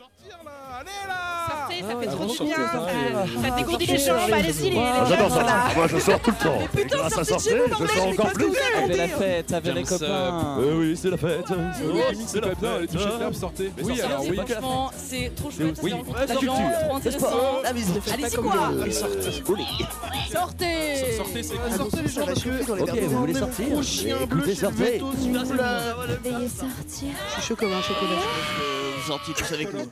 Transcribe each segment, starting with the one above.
sortir là Allez là Sortez, ça fait Ah, trop bon, du bien. ça- Ça dégourdit les jambes, allez-y les j'adore ça. Moi, je sors tout le temps. Mais putain, grâce à sortez je sors encore plus. Avec la fête, avec les copains. Oui, c'est la fête. C'est pas bien, les touches Ah. fermes, sortez. Mais Oui, alors c'est oui. la Franchement, c'est trop chouette. Oui, c'est la trop intéressant. La fait Allez-y, quoi. sortez. Sortez Sortez, c'est Ah, Sortez les que... Ok, vous voulez sortir Écoutez, je sortez. Veuillez sortir. Je suis chaud comme un chocolat. Vous sortiez tous avec nous.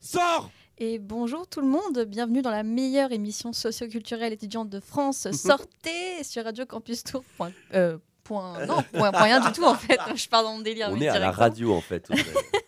Sors Et bonjour tout le monde, bienvenue dans la meilleure émission socioculturelle étudiante de France. Sortez sur Radio Campus Tour. Point, euh, point- non, point, point rien du tout en fait. Je pars dans mon délire. On est à la radio en fait.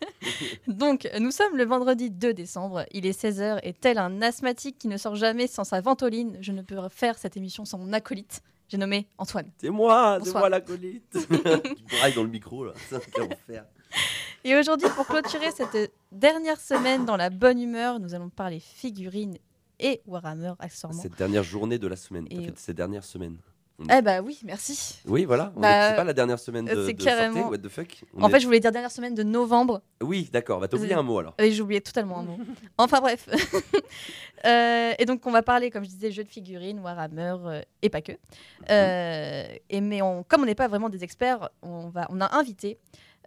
Donc, nous sommes le vendredi 2 décembre. Il est 16h et tel un asthmatique qui ne sort jamais sans sa ventoline, je ne peux faire cette émission sans mon acolyte. J'ai nommé Antoine. c'est moi, c'est moi l'acolyte. tu brailles dans le micro là. Ça, Quel enfer. Et aujourd'hui, pour clôturer cette dernière semaine dans la bonne humeur, nous allons parler figurines et Warhammer accessoirement. Cette dernière journée de la semaine. T'as Et- fait ces dernières semaines. Eh bah oui, merci. Oui, voilà. Bah, est- c'est pas la dernière semaine de, c'est de carrément- What the fuck On En est- fait, je voulais dire dernière semaine de novembre. Oui, d'accord. Va t'oublier un mot alors. Et j'ai oublié totalement un mot. Enfin bref. Euh, et donc on va parler, comme je disais, jeux de figurines, Warhammer euh, et pas que. Euh, et mais on, comme on n'est pas vraiment des experts, on, va, on a invité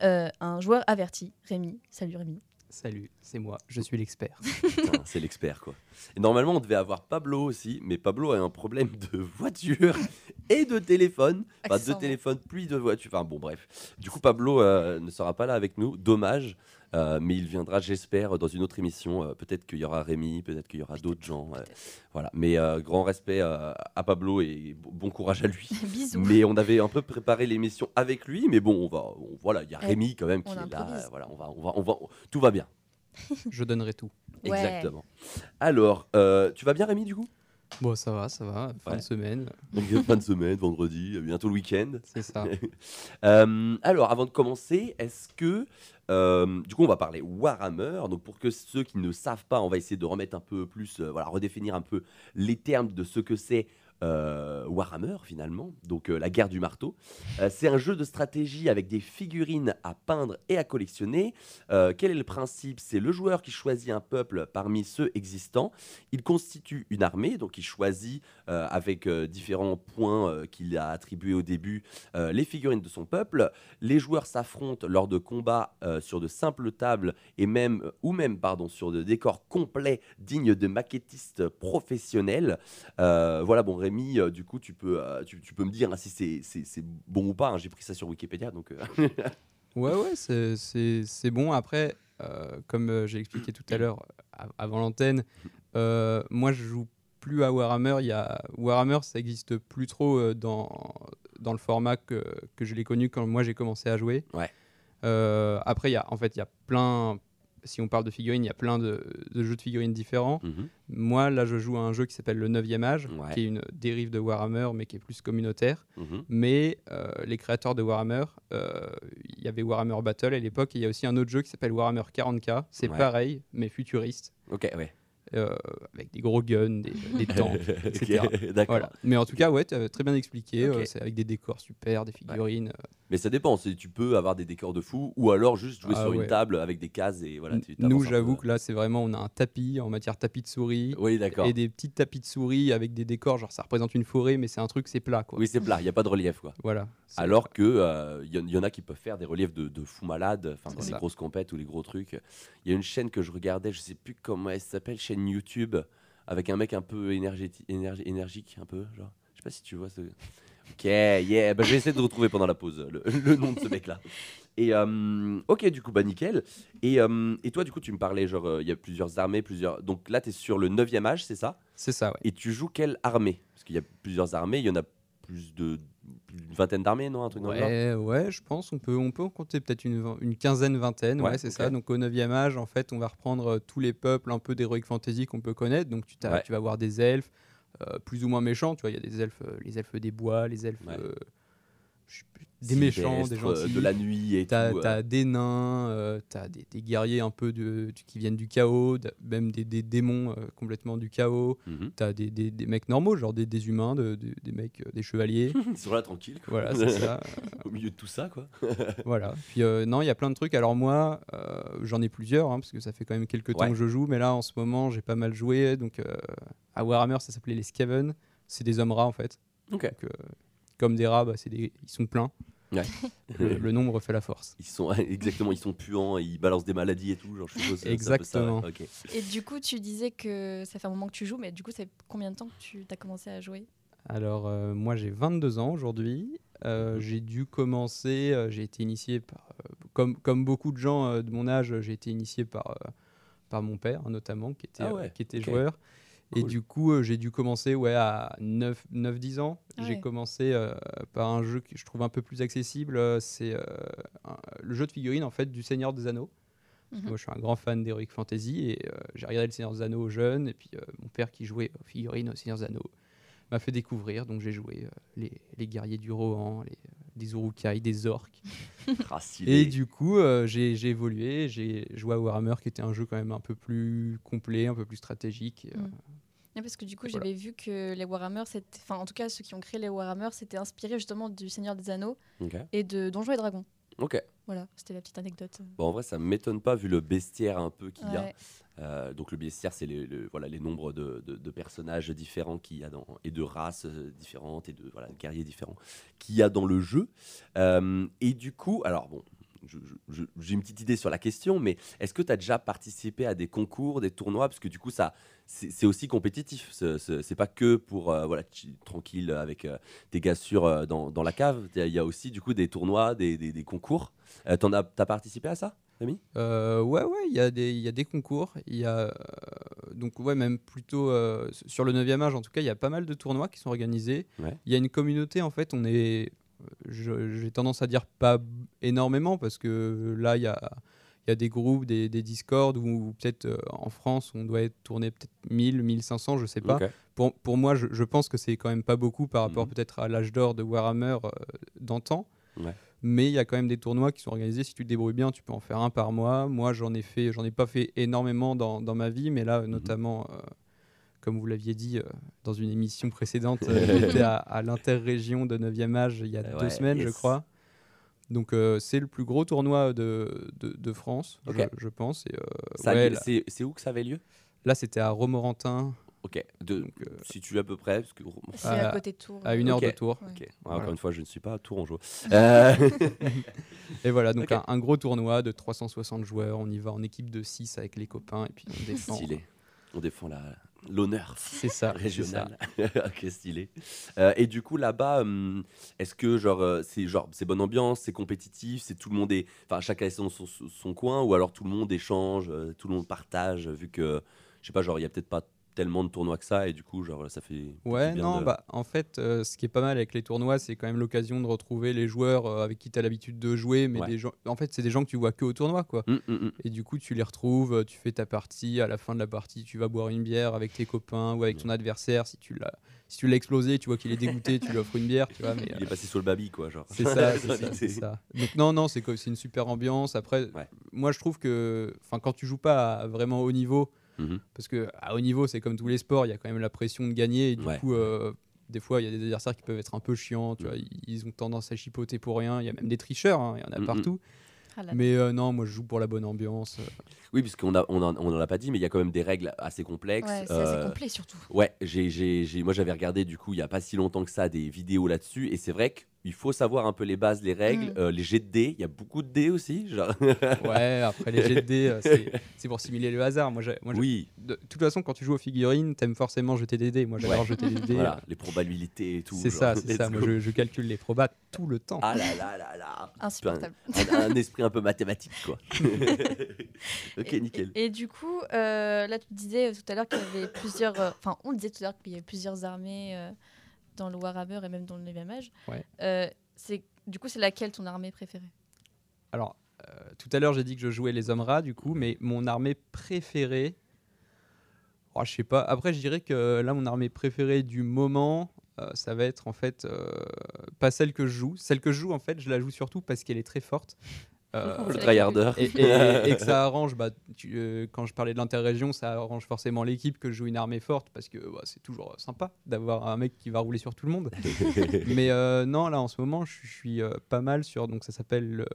euh, un joueur averti, Rémi. Salut Rémi. Salut, c'est moi, je suis l'expert. C'est l'expert quoi. Et normalement, on devait avoir Pablo aussi, mais Pablo a un problème de voiture et de téléphone. Enfin, de téléphone, puis de voiture. Enfin, bon, bref. Du coup, Pablo euh, ne sera pas là avec nous. Dommage. Euh, mais il viendra, j'espère, dans une autre émission. Euh, peut-être qu'il y aura Rémi, peut-être qu'il y aura d'autres gens. euh, voilà. Mais euh, grand respect euh, à Pablo et bon courage à lui. Bisous. Mais on avait un peu préparé l'émission avec lui, mais bon, on va, on- voilà, il y a Eh, Rémi quand même on qui est là. improvise. Voilà, on va, on va, on va, tout va bien. Je donnerai tout. Ouais. Exactement. Alors, euh, tu vas bien Rémi du coup? Bon, ça va, ça va, fin Ouais. de semaine, Donc, Fin de semaine, vendredi, bientôt le week-end. c'est ça. Euh, alors, avant de commencer, est-ce que euh, du coup on va parler Warhammer. Donc pour que ceux qui ne savent pas, on va essayer de remettre un peu plus, euh, voilà, redéfinir un peu les termes de ce que c'est. Euh, Warhammer finalement, donc euh, la guerre du marteau. Euh, c'est un jeu de stratégie avec des figurines à peindre et à collectionner. Quel est le principe? C'est le joueur qui choisit un peuple parmi ceux existants. Il constitue une armée, donc il choisit avec différents points qu'il a attribués au début les figurines de son peuple. Les joueurs s'affrontent lors de combats sur de simples tables et même ou même pardon sur de décors complets dignes de maquettistes professionnels. Voilà bon Euh, du coup tu peux euh, tu, tu peux me dire hein, si c'est- c'est c'est bon ou pas. hein. J'ai pris ça sur Wikipédia donc. euh, Ouais, ouais, c'est- c'est c'est bon. Après, euh, comme euh, j'ai expliqué tout à l'heure euh, av- avant l'antenne, euh, moi je joue plus à Warhammer. Il y a Warhammer, ça existe plus trop euh, dans, dans le format que, que je l'ai connu quand moi j'ai commencé à jouer. Ouais. Euh, après, il y a, en fait, il y a plein. Si on parle de figurines, il y a plein de, de jeux de figurines différents. mhm. Moi, là, je joue à un jeu qui s'appelle le 9e âge, Ouais. qui est une dérive de Warhammer, mais qui est plus communautaire. Mhm. Mais euh, les créateurs de Warhammer, euh, il y avait Warhammer Battle à l'époque, et il y a aussi un autre jeu qui s'appelle Warhammer 40K. C'est Ouais. pareil, mais futuriste, Ok ouais. Euh, avec des gros guns, des, des tanks, etc. Ok, D'accord. Voilà. Mais en tout cas, ouais, très bien expliqué. Euh, c'est avec des décors super, des figurines. euh, Mais ça dépend. c'est- Tu peux avoir des décors de fou ou alors juste jouer Ah sur une table avec des cases et voilà. tu Nous, j'avoue que là, c'est vraiment, on a un tapis en matière tapis de souris. Oui d'accord. Et des petits tapis de souris avec des décors, genre ça représente une forêt, mais c'est un truc, c'est plat, quoi. Oui c'est plat. Il y a pas de relief quoi. Voilà. Alors que euh, il y, en- y en a qui peuvent faire des reliefs de, de fous malades, enfin dans les grosses compètes ou les gros trucs. Il y a une chaîne que je regardais, je sais plus comment elle s'appelle, chaîne YouTube, avec un mec un peu énergéti- énergi- énergique, un peu, genre. Je sais pas si tu vois ce. Ok, yeah, bah, je vais essayer de retrouver pendant la pause le, le nom de ce mec-là. Et euh, ok, du coup, bah nickel. Et, euh, et toi, du coup, tu me parlais, genre, euh, il y a plusieurs armées, plusieurs. Donc là, tu es sur le 9e âge, c'est ça? C'est ça, ouais. Et tu joues quelle armée? Parce qu'il y a plusieurs armées, il y en a plus de d'une vingtaine d'armées, non Un truc Ouais, ouais, je pense on peut, on peut en compter peut-être une, une quinzaine, vingtaine, ouais, Ouais, c'est ça. Donc au 9e âge, en fait, on va reprendre euh, tous les peuples un peu d'Heroic Fantasy qu'on peut connaître. Donc tu, t'as- Ouais. tu vas avoir des elfes euh, plus ou moins méchants, tu vois, il y a des elfes, euh, les elfes des bois, les elfes, euh, des méchants, des euh, gentils. de la nuit et T'as tout. euh. t'as des nains, euh, t'as des, des guerriers un peu de, qui viennent du chaos, même des, des démons euh, complètement du chaos. Mhm. T'as des, des, des mecs normaux, genre des, des humains, de- de- des mecs, euh, des chevaliers. Ils sont là tranquilles. quoi. voilà, c'est ça. Au milieu de tout ça, quoi. Voilà. Puis euh, non, il y a plein de trucs. Alors moi, euh, j'en ai plusieurs, hein, parce que ça fait quand même quelques temps Ouais. que je joue, mais là en ce moment, j'ai pas mal joué. Donc euh, à Warhammer, ça s'appelait les Skaven. C'est des hommes rats en fait. Ok. Donc, euh, comme des rats, bah, c'est des... ils sont pleins. Ouais. Le, le nombre fait la force. Ils sont exactement, ils sont puants, et ils balancent des maladies et tout. Genre, je suppose, c'est ça, Exactement. Et du coup, tu disais que ça fait un moment que tu joues, mais du coup, fait combien de temps que tu as commencé à jouer? Alors, euh, moi, j'ai 22 ans aujourd'hui. Euh, Mhm. j'ai dû commencer, euh, j'ai été initié par, euh, comme, comme beaucoup de gens euh, de mon âge, j'ai été initié par, euh, par mon père, notamment, qui était, Ah euh, qui était joueur. Et du coup, euh, j'ai dû commencer ouais, à 9-10 ans. Ah J'ai ouais. commencé euh, par un jeu que je trouve un peu plus accessible. euh, C'est euh, le jeu de figurines en fait, du Seigneur des Anneaux. Mhm. Moi, je suis un grand fan d'Heroic Fantasy et euh, j'ai regardé le Seigneur des Anneaux jeune. Et puis, euh, mon père qui jouait aux figurines au Seigneur des Anneaux m'a fait découvrir. Donc, j'ai joué euh, les, les guerriers du Rohan, les, des Urukai, des orques. Ah. Et du coup, euh, j'ai j'ai évolué. J'ai joué à Warhammer, qui était un jeu quand même un peu plus complet, un peu plus stratégique. euh, Mm. Ouais, parce que du coup, Voilà. j'avais vu que les Warhammer, enfin, en tout cas, ceux qui ont créé les Warhammer, c'était inspiré justement du Seigneur des Anneaux et de Donjons et Dragons. Ok. Voilà, c'était la petite anecdote. Bon, en vrai, ça m'étonne pas vu le bestiaire un peu qu'il y a. Euh, donc le bestiaire, c'est les, le- voilà, les nombres de, de- de personnages différents qu'il y a dans, et de races euh, différentes et de voilà, guerriers différents qu'il y a dans le jeu. Euh, et du coup, alors bon, j'ai une petite idée sur la question, mais est-ce que tu as déjà participé à des concours, des tournois? Parce que du coup, ça, c'est aussi compétitif. Ce- ce- C'est pas que pour euh, voilà, tranquille avec euh, tes gars sûrs euh, dans, dans la cave. Il y a- aussi du coup des tournois, des, des- des concours. Euh, t'en as, t'as participé à ça, Rémi? Ouais, ouais, il y, a des- il y a des concours. Il y a, donc, ouais, même plutôt sur le 9e âge, en tout cas, il y a pas mal de tournois qui sont organisés. Ouais. Il y a une communauté, en fait, on est. J'ai tendance à dire pas énormément parce que là, il y a, y a des groupes, des, des Discord où peut-être euh, en France, on doit être tourné peut-être 1000, 1500, je sais pas. Pour, pour moi, je, je pense que c'est quand même pas beaucoup par rapport Mhm. peut-être à l'âge d'or de Warhammer euh, d'antan. Ouais. Mais il y a quand même des tournois qui sont organisés. Si tu te débrouilles bien, tu peux en faire un par mois. Moi, j'en ai fait, j'en ai pas fait énormément dans, dans ma vie, mais Mhm. là, notamment, euh, comme vous l'aviez dit euh, dans une émission précédente, j'étais à, à l'interrégion de 9e âge il y a deux semaines, je crois. Donc, euh, c'est le plus gros tournoi de, de, de France, je- je, pense. Euh, Ça a ouais, c'est, où que ça avait lieu? Là, c'était à Romorantin, Ok. De, donc, euh, si tu es à peu près. Parce que, C'est À- à côté de Tours. à une heure de tour. Ouais. Ok. Ouais, Voilà. Encore une fois, je ne suis pas à Tourangeau. Euh, Et voilà, donc un gros tournoi de 360 joueurs. On y va en équipe de 6 avec les copains et puis on défend. stylé. On défend la, l'honneur C'est ça. c'est ça. régional. ok, stylé. Euh, et du coup, là-bas, hum, est-ce que genre, euh, c'est genre, c'est bonne ambiance, c'est compétitif, c'est tout le monde est, enfin, chacun est son, son- son coin, ou alors tout le monde échange, euh, tout le monde partage, vu que, je sais pas, genre, il y a peut-être pas tellement de tournois que ça, et du coup, genre, ça fait. Ouais, bien non, de- bah en fait, euh, ce qui est pas mal avec les tournois, c'est quand même l'occasion de retrouver les joueurs euh, avec qui tu as l'habitude de jouer, mais Ouais. des gens, en fait, c'est des gens que tu vois que au tournoi, quoi. Hum, hum, hum. Et du coup, tu les retrouves, euh, tu fais ta partie, à la fin de la partie, tu vas boire une bière avec tes copains ou avec ton adversaire. Si tu l'as, si tu l'as explosé, tu vois qu'il est dégoûté, tu lui offres une bière, tu vois. Mais, Il est passé sur le baby, quoi, genre. C'est ça, ça, ça. Donc non, non, c'est c'est une super ambiance. Après, Ouais. moi je trouve que, enfin, quand tu joues pas à vraiment haut niveau, Mhm. parce que à haut niveau, c'est comme tous les sports, il y a quand même la pression de gagner. Et du Ouais. coup, euh, des fois, il y a des adversaires qui peuvent être un peu chiants. Tu Mhm. vois, ils, ont tendance à chipoter pour rien. Il y a même des tricheurs, hein, il y en a Mhm. partout. Ah. Mais euh, non, moi je joue pour la bonne ambiance. euh. Oui, puisqu'on a, on en, on en a pas dit, mais il y a quand même des règles assez complexes. Ouais, c'est Euh, assez complet surtout. Ouais, j'ai, moi j'avais regardé du coup il y a pas si longtemps que ça des vidéos là-dessus et c'est vrai qu'il faut savoir un peu les bases, les règles, Mm. euh, les jets de dés. Il y a beaucoup de dés aussi. Genre. Ouais, après les jets de dés, euh, c'est pour simuler le hasard. Moi, moi, oui, de toute façon, quand tu joues aux figurines, t'aimes forcément jeter des dés. Moi, j'adore Ouais. jeter des dés. voilà, les probabilités et tout. C'est ça, c'est ça. Moi, je, je calcule les probas tout le temps. Ah là là là là. Insupportable. Un, un esprit un peu mathématique quoi. ok, Et- nickel. Et, et du coup, euh, là, tu disais tout à l'heure qu'il y avait plusieurs. euh, Enfin, on disait tout à l'heure qu'il y avait plusieurs armées euh, dans le Warhammer et même dans le 9 âge. Ouais. Euh, c'est du coup, c'est laquelle ton armée préférée? Alors, euh, tout à l'heure, j'ai dit que je jouais les hommes rats, du coup, mais mon armée préférée. Oh, je sais pas. Après, je dirais que là, mon armée préférée du moment, euh, ça va être en fait euh, pas celle que je joue. Celle que je joue, en fait, je la joue surtout parce qu'elle est très forte. Euh, Le C'est tryharder. et, et- et que ça arrange, bah, tu- euh, quand je parlais de l'interrégion, ça arrange forcément l'équipe que je joue une armée forte parce que bah, c'est toujours sympa d'avoir un mec qui va rouler sur tout le monde. Mais euh, non, là en ce moment, je, suis euh, pas mal sur. Donc ça s'appelle euh,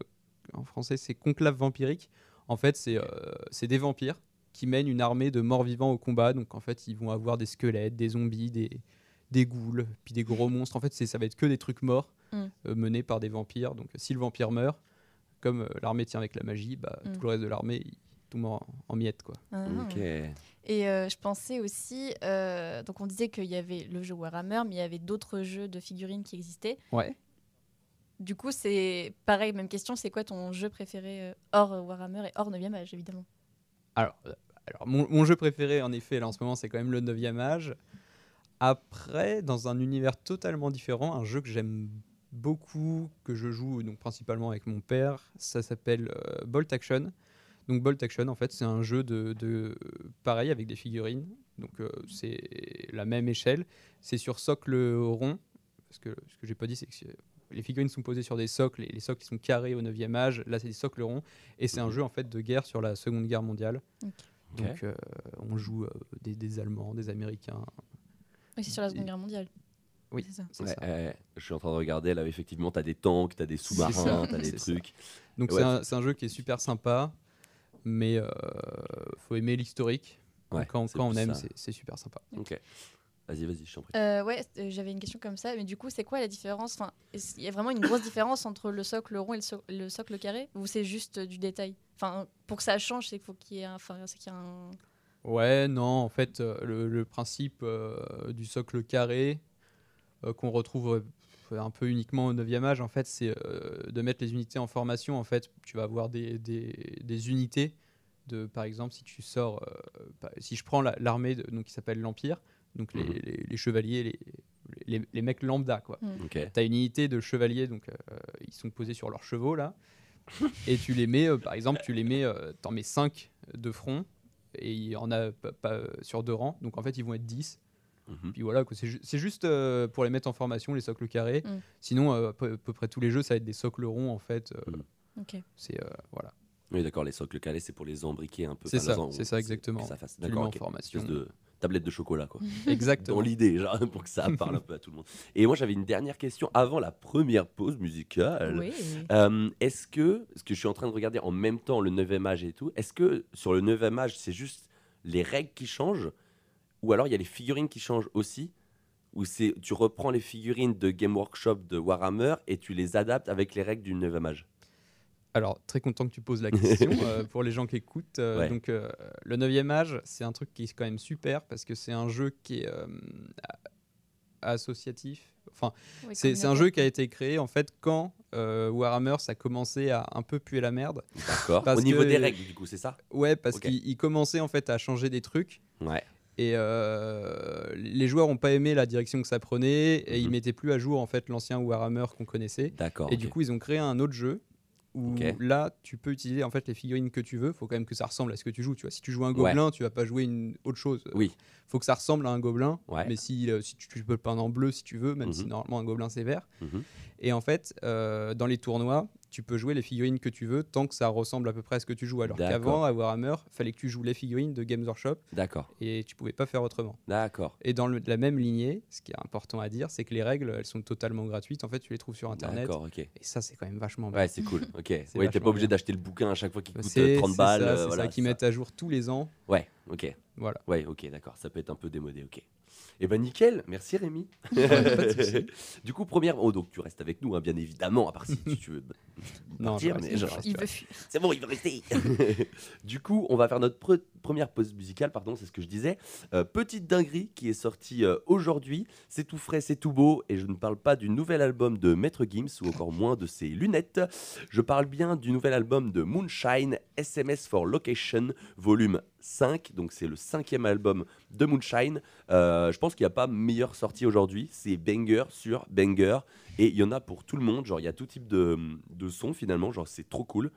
en français, c'est Conclave vampirique. En fait, c'est euh, c'est des vampires qui mènent une armée de morts vivants au combat. Donc en fait, ils vont avoir des squelettes, des zombies, des, des ghouls, puis des gros monstres. En fait, ça va être que des trucs morts Mm. euh, menés par des vampires. Donc si le vampire meurt, comme euh, l'armée tient avec la magie, bah, Mm. tout le reste de l'armée, tombe en, en miettes. Quoi. Ah. Ok. Et euh, je pensais aussi, euh, donc on disait qu'il y avait le jeu Warhammer, mais il y avait d'autres jeux de figurines qui existaient. Ouais. Du coup, c'est pareil, même question, c'est quoi ton jeu préféré euh, hors Warhammer et hors 9e âge, évidemment? Alors, alors mon, mon jeu préféré, en effet, là en ce moment, c'est quand même le 9e âge. Après, dans un univers totalement différent, un jeu que j'aime beaucoup, que je joue donc principalement avec mon père, ça s'appelle euh, Bolt Action. Donc Bolt Action, en fait, c'est un jeu de, de- pareil avec des figurines. Donc euh, c'est la même échelle. C'est sur socle rond. Parce que ce que j'ai pas dit, c'est que les figurines sont posées sur des socles et les socles sont carrés au 9e âge. Là, c'est des socles ronds. Et c'est un jeu en fait de guerre sur la Seconde Guerre mondiale. Donc euh, on joue des, des Allemands, des Américains. Oui, c'est sur la Seconde Guerre mondiale. Oui. C'est ça. c'est Ouais, ça. ouais, je suis en train de regarder là, effectivement, t'as des tanks, t'as des ça. sous-marins, t'as des C'est ça. trucs. Donc Ouais, c'est un, c'est un jeu qui est super sympa, mais euh, faut aimer l'historique. Ouais, quand quand on aime, c'est- super sympa. Ok. Vas-y, vas-y, je t'en prie. Euh, ouais, euh, j'avais une question comme ça, mais du coup, c'est quoi la différence? Enfin, Il y a vraiment une grosse différence entre le socle rond et le, so- le socle carré? Ou c'est juste euh, du détail? Enfin, pour que ça change, c'est qu'il faut qu'il y ait un. Enfin, c'est qu'il y a un... Ouais, non, en fait, euh, le, le principe euh, du socle carré euh, qu'on retrouve euh, un peu uniquement au 9e âge, en fait, c'est euh, de mettre les unités en formation. En fait, tu vas avoir des, des- des unités. De, par exemple, si tu sors, euh, si je prends la- l'armée donc qui s'appelle l'Empire, donc les, Mhm. les- les chevaliers, les, les, les mecs lambda, quoi. Ok. Tu as une unité de chevaliers, donc euh, ils sont posés sur leurs chevaux là, et tu les mets, euh, par exemple, tu les mets, euh, t'en mets 5 de front, et il y en a pas, pas, euh, sur deux rangs, donc en fait ils vont être 10. Mhm. Puis voilà, c'est ju- c'est juste euh, pour les mettre en formation, les socles carrés. Mm. Sinon, euh, à peu, à peu près tous les jeux, ça va être des socles ronds en fait. euh, Mm. Ok. C'est euh, voilà, Oui, d'accord, les socles calés, c'est pour les embriquer un peu. C'est ça, c'est ça, exactement. que ça fasse- D'accord, en ok. formation. Espèce de tablette de chocolat, quoi. Exactement. Dans l'idée, genre, pour que ça parle un peu à tout le monde. Et moi, j'avais une dernière question avant la première pause musicale. Oui. Euh, est-ce que, parce que je suis en train de regarder en même temps le 9e âge et tout, est-ce que sur le 9e âge, c'est juste les règles qui changent Ou alors il y a les figurines qui changent aussi Ou c'est tu reprends les figurines de Game Workshop de Warhammer et tu les adaptes avec les règles du 9e âge Alors, très content que tu poses la question euh, pour les gens qui écoutent. euh, Ouais. Donc, euh, le 9e âge, c'est un truc qui est quand même super parce que c'est un jeu qui est euh, a- associatif. Enfin, Oui, c'est un jeu qui a été créé en fait quand euh, Warhammer ça commençait à un peu puer la merde. D'accord. Au niveau que- des règles, du coup, c'est ça? Ouais, parce Ok. qu'il il commençait en fait à changer des trucs. Ouais. Et euh, les joueurs n'ont pas aimé la direction que ça prenait et ils Mhm. mettaient plus à jour en fait l'ancien Warhammer qu'on connaissait. D'accord. Et du coup, ils ont créé un autre jeu où là, tu peux utiliser en fait les figurines que tu veux. Faut quand même que ça ressemble à ce que tu joues. Tu vois, si tu joues un gobelin, tu vas pas jouer une autre chose. Oui. Faut que ça ressemble à un gobelin. Ouais. Mais si, euh, si tu, tu peux le peindre en bleu si tu veux, même si Mhm. normalement un gobelin c'est vert. Mhm. Et en fait, euh, dans les tournois, tu peux jouer les figurines que tu veux tant que ça ressemble à peu près à ce que tu joues. Alors qu'avant, à Warhammer, fallait que tu joues les figurines de Games Workshop D'accord. et tu pouvais pas faire autrement. D'accord. Et dans le- la même lignée, ce qui est important à dire, c'est que les règles, elles sont totalement gratuites. En fait, tu les trouves sur Internet. D'accord, ok. Et ça, c'est quand même vachement bien. Ouais, c'est cool. Ok. Ouais, t'es pas obligé d'acheter le bouquin à chaque fois qu'il coûte C'est euh, 30 c'est balles. euh, c'est voilà, ça qu'ils c'est mettent à jour tous les ans. Ouais, ok. Voilà. Ouais, ok, d'accord. Ça peut être un peu démodé, ok. Eh ben nickel, merci Rémi. du coup, première. Oh, donc tu restes avec nous, hein, bien évidemment, à part si tu- veux Non, partir. C'est bon, il veut rester. du coup, on va faire notre pre- première pause musicale, pardon, c'est ce que je disais. Euh, petite dinguerie qui est sortie euh, aujourd'hui. C'est tout frais, c'est tout beau, et je ne parle pas du nouvel album de Maître Gims ou encore moins de ses lunettes. Je parle bien du nouvel album de Moonshine, SMS for Location, volume 5. Donc c'est le cinquième album de Moonshine. Euh, je pense qu'il n'y a pas meilleure sortie aujourd'hui. C'est banger sur banger. Et il y en a pour tout le monde. Genre, il y a tout type de, de son finalement. Genre, c'est trop cool.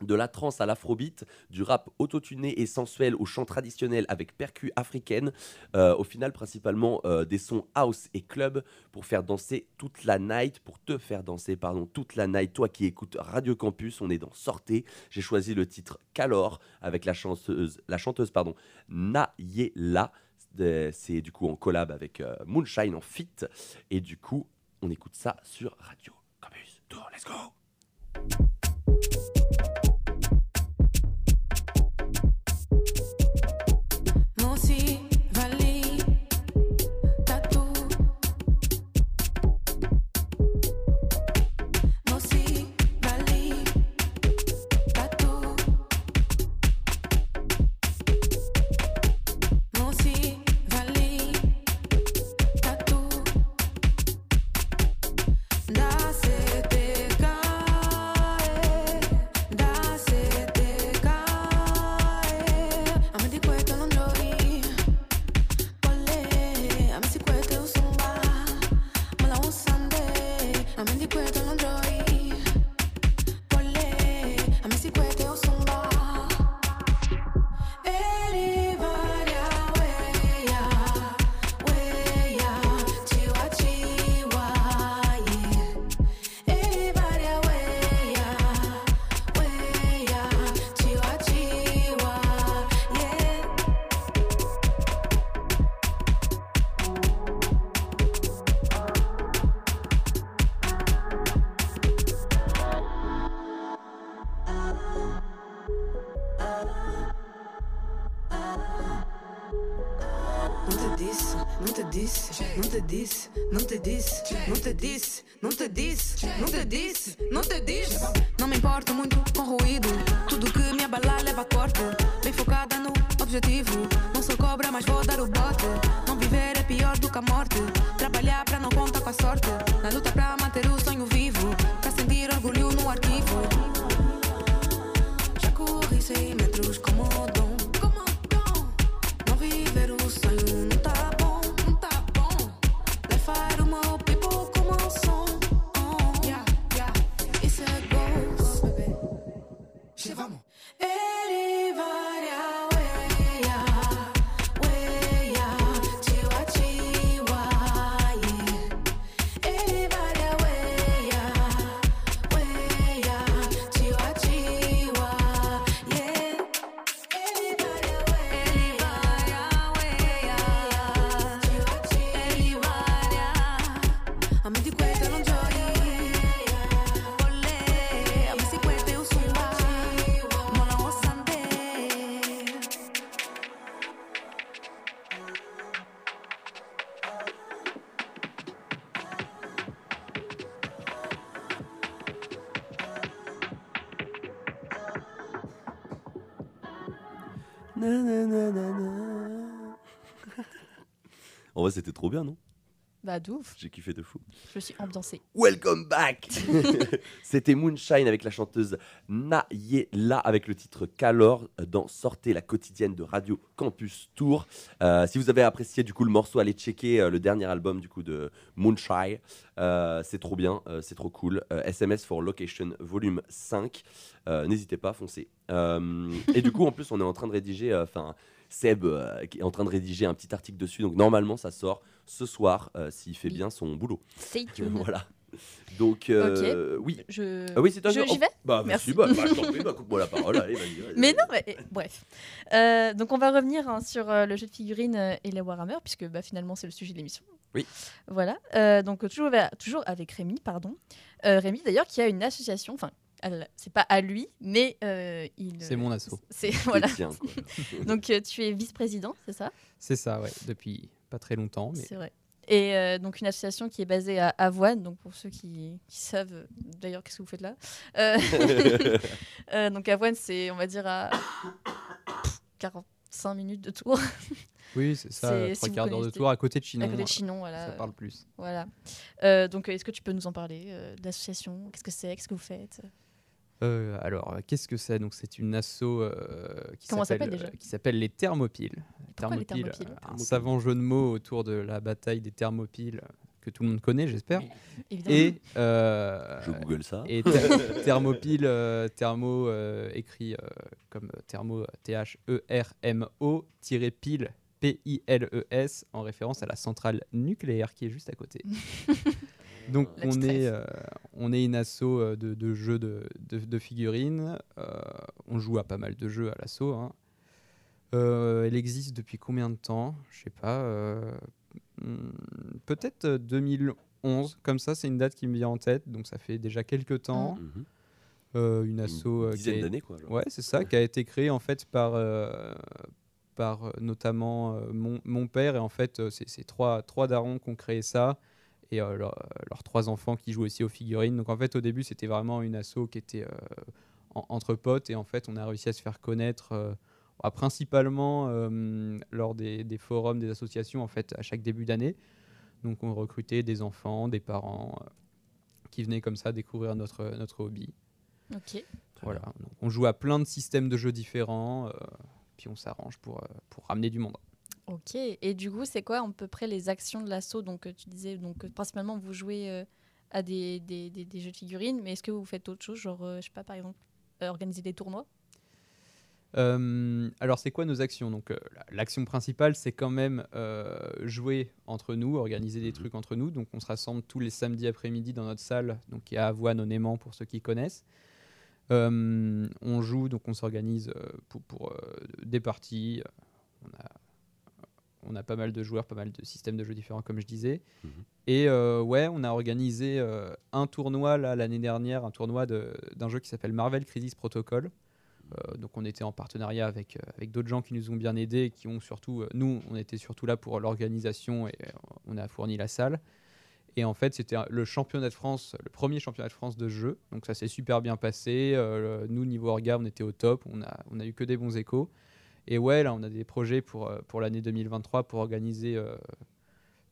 De la trance à l'afrobeat, du rap autotuné et sensuel au chant traditionnel avec percus africaines, euh, au final principalement euh, des sons house et club pour faire danser toute la night, pour te faire danser pardon toute la night. Toi qui écoutes Radio Campus, on est dans Sortez. J'ai choisi le titre Calor avec la chanteuse, la chanteuse pardon Nayela. Euh, C'est du coup en collab avec Moonshine en feat et du coup on écoute ça sur Radio Campus. Tour, let's go. En vrai, c'était trop bien, non? Bah, d'ouf. J'ai kiffé de fou. Je suis ambiancée. Welcome back C'était Moonshine avec la chanteuse Nayela avec le titre Calor dans Sortez la quotidienne de Radio Campus Tour. Euh, si vous avez apprécié du coup le morceau, allez checker euh, le dernier album du coup de Moonshine. Euh, c'est trop bien, c'est trop cool. SMS for Location volume 5. Euh, N'hésitez pas, foncez. Et du coup en plus on est en train de rédiger, enfin Seb euh, qui est en train de rédiger un petit article dessus. Donc normalement ça sort ce soir euh, s'il fait bien son boulot. Tuned. voilà. Donc euh, oui. Je... Ah oui, c'est toi Je- J'y vais Bah, Merci. Bah, bah, bah, coupe-moi la parole. Allez, vas-y. Mais non, mais, bref. Euh, donc on va revenir hein, sur le jeu de figurines et les Warhammer, puisque bah, finalement c'est le sujet de l'émission. Oui. Voilà. Donc toujours, avec- toujours avec Rémi, pardon. Rémi d'ailleurs qui a une association, enfin c'est pas à lui, mais euh, il. C'est mon asso. C'est C'est voilà. Donc euh, tu es vice-président, c'est ça? C'est ça, ouais, depuis pas très longtemps. Mais C'est vrai. Et euh, donc une association qui est basée à Avoine, donc pour ceux qui, qui savent, euh, d'ailleurs qu'est-ce que vous faites là? Euh, euh, Donc Avoine c'est on va dire à 45 minutes de tour oui, c'est ça, trois si quarts d'heure de tour à côté de Chinon. à côté de Chinon, voilà. Ça parle plus. Voilà. Euh, donc est-ce que tu peux nous en parler euh, de l'association? Qu'est-ce que c'est? Qu'est-ce que vous faites? Euh, alors, euh, qu'est-ce que c'est? Donc, c'est une asso euh, qui s'appelle euh, les Thermopiles. Pourquoi les Thermopiles, Thermopiles un savant jeu de mots autour de la bataille des Thermopiles que tout le monde connaît, j'espère. Et, euh, Je google ça. et ther- thermopile, euh, thermo euh, écrit euh, comme thermo T-H-E-R-M-O tiré pile P-I-L-E-S en référence à la centrale nucléaire qui est juste à côté. Donc La on est, euh, on est une asso euh, de, de jeux de, de- de figurines. Euh, on joue à pas mal de jeux à l'asso. hein. Euh, elle existe depuis combien de temps? Je sais pas. euh, hmm, Peut-être euh, 2011. Comme ça, c'est une date qui me vient en tête. Donc ça fait déjà quelques temps. Mhm. Euh, une asso Une euh, qui dizaine a- d'années, quoi. genre. Ouais, c'est ça, qui a été créé en fait par, euh, par euh, notamment euh, mon, mon père. Et en fait, euh, c'est c'est trois, trois darons qui ont créé ça. Et euh, leur- leurs trois enfants qui jouent aussi aux figurines. Donc en fait, au début, c'était vraiment une asso qui était euh, en- entre potes. Et en fait, on a réussi à se faire connaître euh, bah, principalement euh, lors des, des forums, des associations, en fait, à chaque début d'année. Donc on recrutait des enfants, des parents euh, qui venaient comme ça découvrir notre, notre hobby. Ok. Voilà. Donc, on joue à plein de systèmes de jeux différents, euh, puis on s'arrange pour, euh, pour ramener du monde. Ok. Et du coup, c'est quoi à peu près les actions de l'assaut? Donc, euh, tu disais, donc euh, principalement, vous jouez euh, à des, des, des- des jeux de figurines, mais est-ce que vous faites autre chose? Genre, euh, je sais pas, par exemple, euh, organiser des tournois? Euh, alors, c'est quoi nos actions? Donc, euh, la- l'action principale, c'est quand même euh, jouer entre nous, organiser des Mhm. trucs entre nous. Donc, on se rassemble tous les samedis après-midi dans notre salle, donc qui est à Avoine, au Néman, pour ceux qui connaissent. Euh, on joue, donc on s'organise euh, pour, pour, euh, des parties. On a, on a pas mal de joueurs, pas mal de systèmes de jeux différents, comme je disais. Mhm. Et euh, ouais, on a organisé euh, un tournoi là l'année dernière, un tournoi d'un jeu qui s'appelle Marvel Crisis Protocol. Euh, donc on était en partenariat avec, avec d'autres gens qui nous ont bien aidés, et qui ont surtout, nous, on était surtout là pour l'organisation et on a fourni la salle. Et en fait, c'était le championnat de France, le premier championnat de France de jeu. Donc ça s'est super bien passé. Nous, niveau orga, on était au top. On a, on a eu que des bons échos. Et ouais, là, on a des projets pour, euh, pour l'année 2023 pour organiser euh,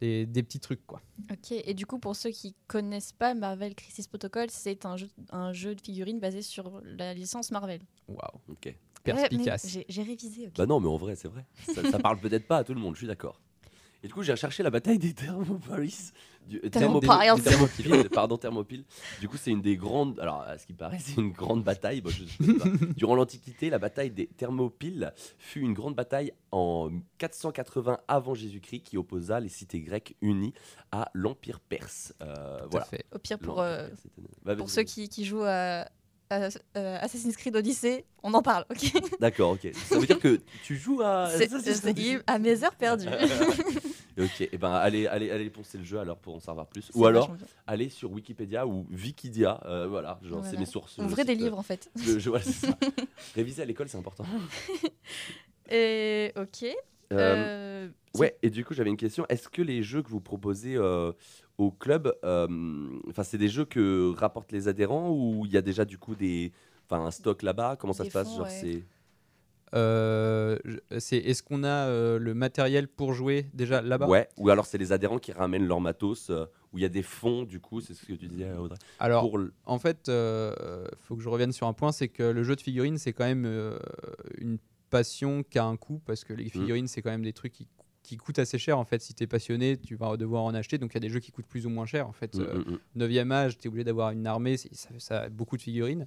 des, des petits trucs, quoi. Ok. Et du coup, pour ceux qui connaissent pas Marvel Crisis Protocol, c'est un jeu, un jeu de figurines basé sur la licence Marvel. Waouh, Ok. Perspicace. J'ai révisé. Bah non, mais en vrai, c'est vrai. Ça, ça parle peut-être pas à tout le monde, je suis d'accord. Et du coup, j'ai recherché la bataille des Thermopolis. Du, euh, Thermopiles. Thermopiles, Thermopiles, pardon, Thermopyles. Du coup, c'est une des grandes. Alors, à ce qui paraît, c'est une grande bataille. Bon, je sais pas. Durant l'Antiquité, la bataille des Thermopyles fut une grande bataille en 480 avant Jésus-Christ qui opposa les cités grecques unies à l'Empire perse. Euh, voilà. fait. Au pire, pour, euh, perse Bah, pour ceux qui, qui jouent à, euh, Assassin's Creed Odyssey, on en parle, ok? D'accord, ok. Ça veut dire que tu joues à. C'est- Assassin's c'est- Creed À mes heures perdues. Ok, et ben allez, allez, allez poncer le jeu alors pour en savoir plus. Ou alors, allez sur Wikipédia ou Wikidia, euh, voilà, genre c'est mes sources. Ouvrez le des livres, en fait. euh, le- je- voilà, ça. Réviser à l'école, c'est important. Et, ok. Euh, Euh, ouais, et du coup, j'avais une question. Est-ce que les jeux que vous proposez euh, au club, euh, enfin, c'est des jeux que rapportent les adhérents ou il y a déjà du coup des, enfin, un stock là-bas? Comment ça Des se passe? Genre, ouais. C'est Euh, c'est est-ce qu'on a euh, le matériel pour jouer déjà là-bas? Ouais, ou alors c'est les adhérents qui ramènent leur matos, euh, où il y a des fonds du coup, c'est ce que tu disais, Audrey. Alors, Pour en fait, euh, faut que je revienne sur un point, c'est que le jeu de figurines, c'est quand même euh, une passion qui a un coût, parce que les figurines, c'est quand même des trucs qui, qui coûtent assez cher. En fait, si tu es passionné, tu vas devoir en acheter. Donc, il y a des jeux qui coûtent plus ou moins cher. En fait, Mm, Euh, mm, mm. 9e âge, tu es obligé d'avoir une armée, ça, ça a beaucoup de figurines.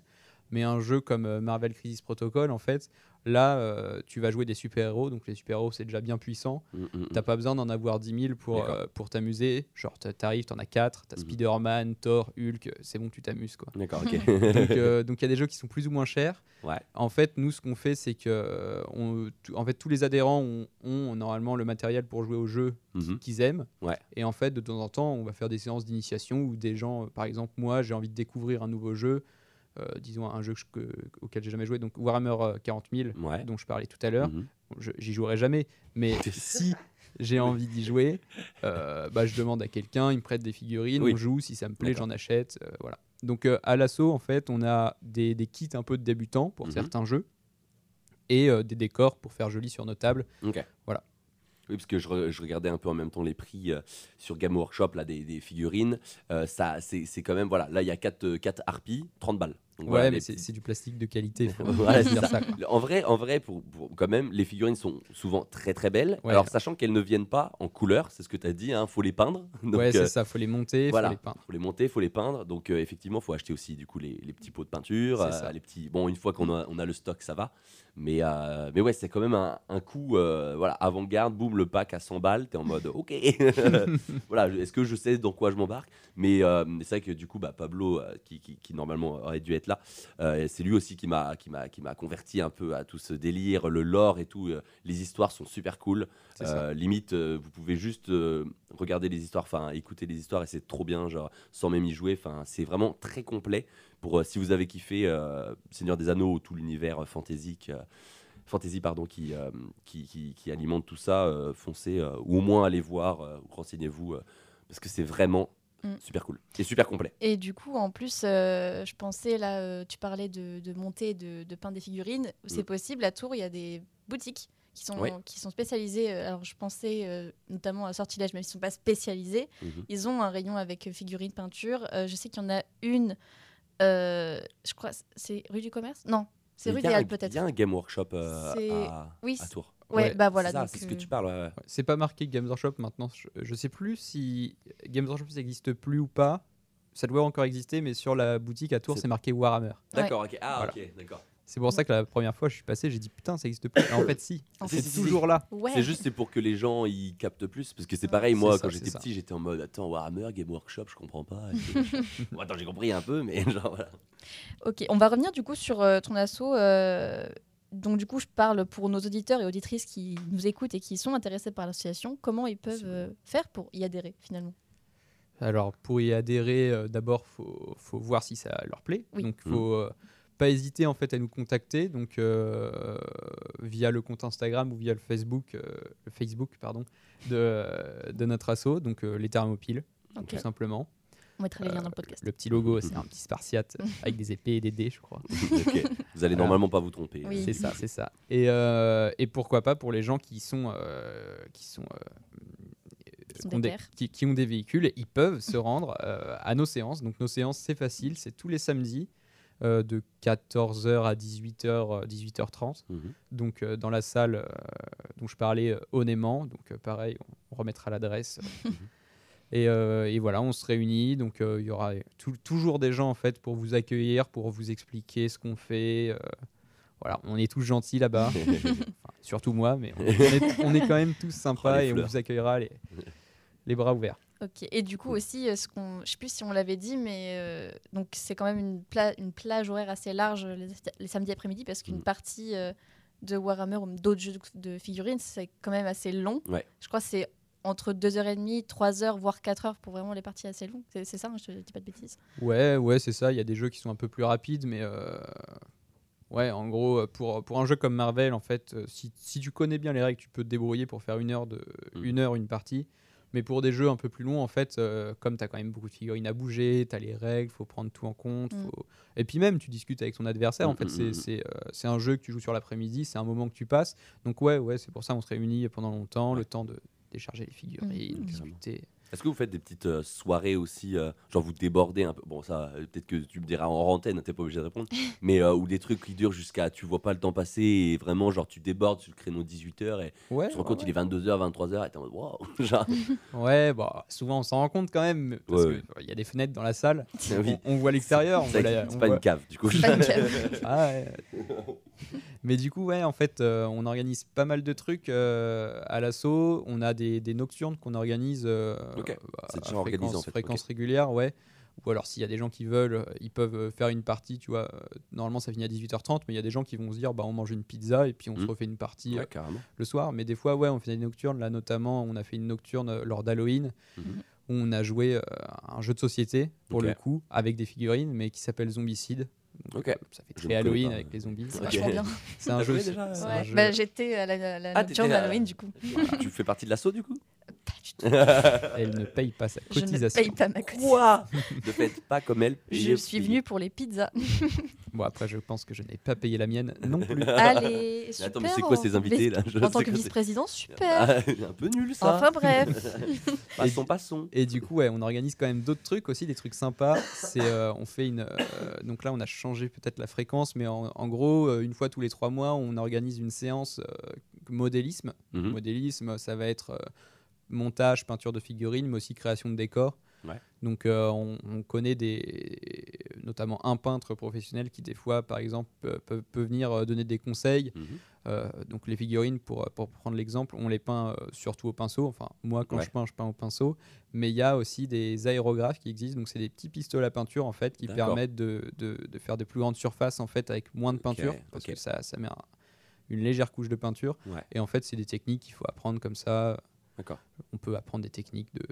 Mais un jeu comme Marvel Crisis Protocol, en fait, là, euh, tu vas jouer des super-héros. Donc, les super-héros, c'est déjà bien puissant. Mm, mm, mm. T'as pas besoin d'en avoir 10 000 pour, euh, pour t'amuser. Genre, t'a- t'arrives, t'en as 4. T'as Mhm. Spider-Man, Thor, Hulk. C'est bon, tu t'amuses, quoi. D'accord, ok. Donc, euh, donc il y a des jeux qui sont plus ou moins chers. Ouais. En fait, nous, ce qu'on fait, c'est que euh, on- en fait, tous les adhérents ont, ont normalement le matériel pour jouer au jeu Mhm. qu'ils aiment. Ouais. Et en fait, de temps en temps, on va faire des séances d'initiation où des gens, par exemple, moi, j'ai envie de découvrir un nouveau jeu, disons un jeu que auquel j'ai jamais joué, donc Warhammer euh, 40 000, Ouais. dont je parlais tout à l'heure. Mhm. Je- J'y jouerai jamais, mais si j'ai envie d'y jouer, euh, bah, je demande à quelqu'un, il me prête des figurines, Oui. on joue, si ça me plaît, j'en achète. euh, voilà. Donc euh, à l'assaut, en fait, on a des, des kits un peu de débutants pour Mhm. certains jeux et euh, des décors pour faire joli sur nos tables. Voilà. Oui, parce que je, re- je regardais un peu en même temps les prix euh, sur Game Workshop là, des, figurines. Euh, ça, c'est quand même, voilà, là il y a 4, harpies, 30 balles. Donc, Ouais, voilà, mais les c'est du plastique de qualité. faut- Voilà, faut c'est dire ça. ça, quoi. En vrai, en vrai pour, pour- quand même, les figurines sont souvent très très belles. Ouais. Alors, sachant qu'elles ne viennent pas en couleur, c'est ce que tu as dit, il faut les peindre. Donc, ouais, euh, c'est ça. Faut les monter, voilà. faut les peindre. faut les monter, faut les peindre. Donc euh, effectivement, faut acheter aussi du coup les, les petits pots de peinture, euh, les petits. Bon, une fois qu'on a, on a le stock, ça va. Mais euh, mais ouais, c'est quand même un, un coup euh, voilà avant-garde. Boum, le pack à 100 balles. T'es en mode ok. voilà, est-ce que je sais dans quoi je m'embarque? Mais euh, c'est vrai que du coup, bah, Pablo, euh, qui, qui, qui normalement aurait dû être là, euh, c'est lui aussi qui m'a qui m'a qui m'a converti un peu à tout ce délire, le lore et tout. euh, les histoires sont super cool. Euh, limite, vous pouvez juste regarder les histoires, enfin écouter les histoires et c'est trop bien, genre sans même y jouer. Enfin, c'est vraiment très complet. Pour si vous avez kiffé Seigneur des Anneaux ou tout l'univers fantaisique, fantasy pardon, qui, euh, qui, qui, qui alimente tout ça, euh, foncez euh, ou au moins allez voir, ou renseignez-vous parce que c'est vraiment Mm. super cool et super complet. Et du coup, en plus, euh, je pensais, là, euh, tu parlais de, de monter, de, de peindre des figurines. C'est Mm. possible, à Tours, il y a des boutiques qui sont, Ouais. qui sont spécialisées. euh, Alors, je pensais euh, notamment à Sortilège, même s'ils ne sont pas spécialisés. Mhm. Ils ont un rayon avec euh, figurines, peinture. Euh, je sais qu'il y en a une, je crois, c'est rue du commerce? Non, c'est rue des Halles, Il y peut-être. a un game workshop Oui, à Tours. Ouais, Ouais, bah voilà. c'est ça, donc, c'est ce que euh, tu parles. ouais, ouais. Ouais, C'est pas marqué Games Workshop maintenant. Je, je sais plus si Games Workshop ça existe plus ou pas. Ça doit encore exister, mais sur la boutique à Tours, C'est- marqué Warhammer. D'accord, ok. Ah, Voilà. ok, d'accord. C'est pour ça que la première fois je suis passé, j'ai dit putain, ça existe plus. Et en fait, si, c'est toujours là. Ouais. C'est juste c'est pour que les gens ils captent plus parce que c'est pareil moi ça, quand j'étais petit j'étais en mode attends Warhammer Game Workshop je comprends pas bon, attends j'ai compris un peu mais genre voilà Ok, on va revenir du coup sur euh, ton assaut. euh, donc du coup, je parle pour nos auditeurs et auditrices qui nous écoutent et qui sont intéressés par l'association. Comment ils peuvent euh, faire pour y adhérer finalement? Alors pour y adhérer, euh, d'abord faut, faut voir si ça leur plaît. Oui. Donc faut euh, pas hésiter en fait à nous contacter donc euh, via le compte Instagram ou via le Facebook, euh, le Facebook pardon de, de notre asso donc euh, les thermopiles tout simplement. On mettra les liens dans le Euh, podcast. Le petit logo c'est un petit spartiate avec des épées et des dés je crois. Vous allez Voilà. normalement pas vous tromper Oui. C'est ça, c'est ça. Et, euh, et pourquoi pas pour les gens qui sont, euh, qui sont, euh, Qui ont des, déter. qui- qui ont des véhicules, ils peuvent se rendre euh, à nos séances. Donc nos séances, c'est facile, c'est tous les samedis euh, de 14h à 18h, euh, 18h30. Mhm. Donc euh, dans la salle euh, dont je parlais, euh, Honnêtement. Donc euh, pareil, on, on remettra l'adresse. Et, euh, et voilà, on se réunit. Donc euh, il y aura tou- toujours des gens en fait pour vous accueillir, pour vous expliquer ce qu'on fait. euh, voilà, on est tous gentils là-bas. Enfin, surtout moi, mais on, on est, on est quand même tous sympas Oh, et on vous accueillera les, les bras ouverts. Ok. Et du coup aussi, ce qu'on, je sais plus si on l'avait dit, mais euh, donc c'est quand même une, pla- une plage horaire assez large les, les samedis après-midi parce qu'une Mm. partie euh, de Warhammer ou d'autres jeux de figurines, c'est quand même assez long. Ouais. Je crois que c'est entre 2h30, 3h, voire 4h pour vraiment les parties assez longues. C'est, c'est ça, hein, je te dis pas de bêtises. Ouais, ouais, c'est ça. Il y a des jeux qui sont un peu plus rapides, mais euh, ouais, en gros, euh, pour, pour un jeu comme Marvel, en fait, euh, si, si tu connais bien les règles, tu peux te débrouiller pour faire une heure, de, Mhm. une, heure une partie. Mais pour des jeux un peu plus longs, en fait, euh, comme tu as quand même beaucoup de figurines à bouger, tu as les règles, faut prendre tout en compte. Mm. faut- Et puis même, tu discutes avec ton adversaire. En Mm, fait, mm, c'est mm. c'est, euh, c'est un jeu que tu joues sur l'après-midi, c'est un moment que tu passes. Donc ouais, ouais, c'est pour ça on se réunit pendant longtemps, le temps de décharger les figurines, Mm, mm. discuter. Est-ce que vous faites des petites euh, soirées aussi, euh, genre vous débordez un peu Bon, ça, euh, peut-être que tu me diras en antenne, t'es pas obligé de répondre. mais euh, ou des trucs qui durent jusqu'à tu vois pas le temps passer et vraiment, genre tu débordes sur le créneau 18h et Ouais, tu te rends compte, il est 22h, 23h et t'es en mode waouh genre, Ouais, bah, souvent on s'en rend compte quand même, parce Ouais, qu'il y a des fenêtres dans la salle, oui. on, on voit l'extérieur. on C'est pas voit- une cave du coup. Pas une cave. Ah ouais. Mais du coup, ouais, en fait, euh, on organise pas mal de trucs euh, à l'assaut. On a des, des nocturnes qu'on organise euh, Ok. bah, C'est déjà organisé, fréquence, en fait, fréquence régulière, ouais. Ou alors s'il y a des gens qui veulent, euh, ils peuvent euh, faire une partie, tu vois. euh, Normalement, ça finit à 18h30, mais il y a des gens qui vont se dire, bah, on mange une pizza et puis on se Mhm. refait une partie euh, Ouais, le soir. Mais des fois, ouais, on fait des nocturnes. Là, notamment, on a fait une nocturne euh, lors d'Halloween Mhm. où on a joué euh, un jeu de société, pour le coup, avec des figurines, mais qui s'appelle Zombicide. Donc, Ok. euh, Ça fait très Halloween pas. avec les zombies. C'est vachement bien. C'est un jeu. déjà, euh, un Ouais. jeu- Bah, j'étais à la, la Ah, nocturne d'Halloween du coup. tu fais partie de l'assaut du coup? Pas du tout. Elle ne paye pas sa Je ne cotisation. paye pas ma cotisation. Quoi Ne faites pas comme elle. Je suis venue pour les pizzas. Bon, après, je pense que je n'ai pas payé la mienne non plus. Allez, super. Attends, mais c'est quoi ces en- invités là Je En tant que vice-président, super. Ah, un peu nul ça. Enfin bref. Passons, passons. Et du coup, ouais, on organise quand même d'autres trucs aussi, des trucs sympas. C'est, euh, on fait une. euh, donc là, on a changé peut-être la fréquence, mais en, en gros, euh, une fois tous les trois mois, on organise une séance euh, modélisme. Mhm. Modélisme, ça va être euh, montage, peinture de figurines, mais aussi création de décors. Ouais. Donc, euh, on, on connaît des, notamment un peintre professionnel qui, des fois, par exemple, peut, venir euh, donner des conseils. Mhm. Euh, donc, les figurines, pour, pour prendre l'exemple, on les peint surtout au pinceau. Enfin, moi, quand Ouais. je peins, je peins au pinceau. Mais il y a aussi des aérographes qui existent. Donc, c'est des petits pistolets à peinture, en fait, qui permettent de, de- de faire de plus grandes surfaces, en fait, avec moins de peinture. Parce que ça, ça met un- une légère couche de peinture. Ouais. Et en fait, c'est des techniques qu'il faut apprendre comme ça. On peut apprendre des techniques de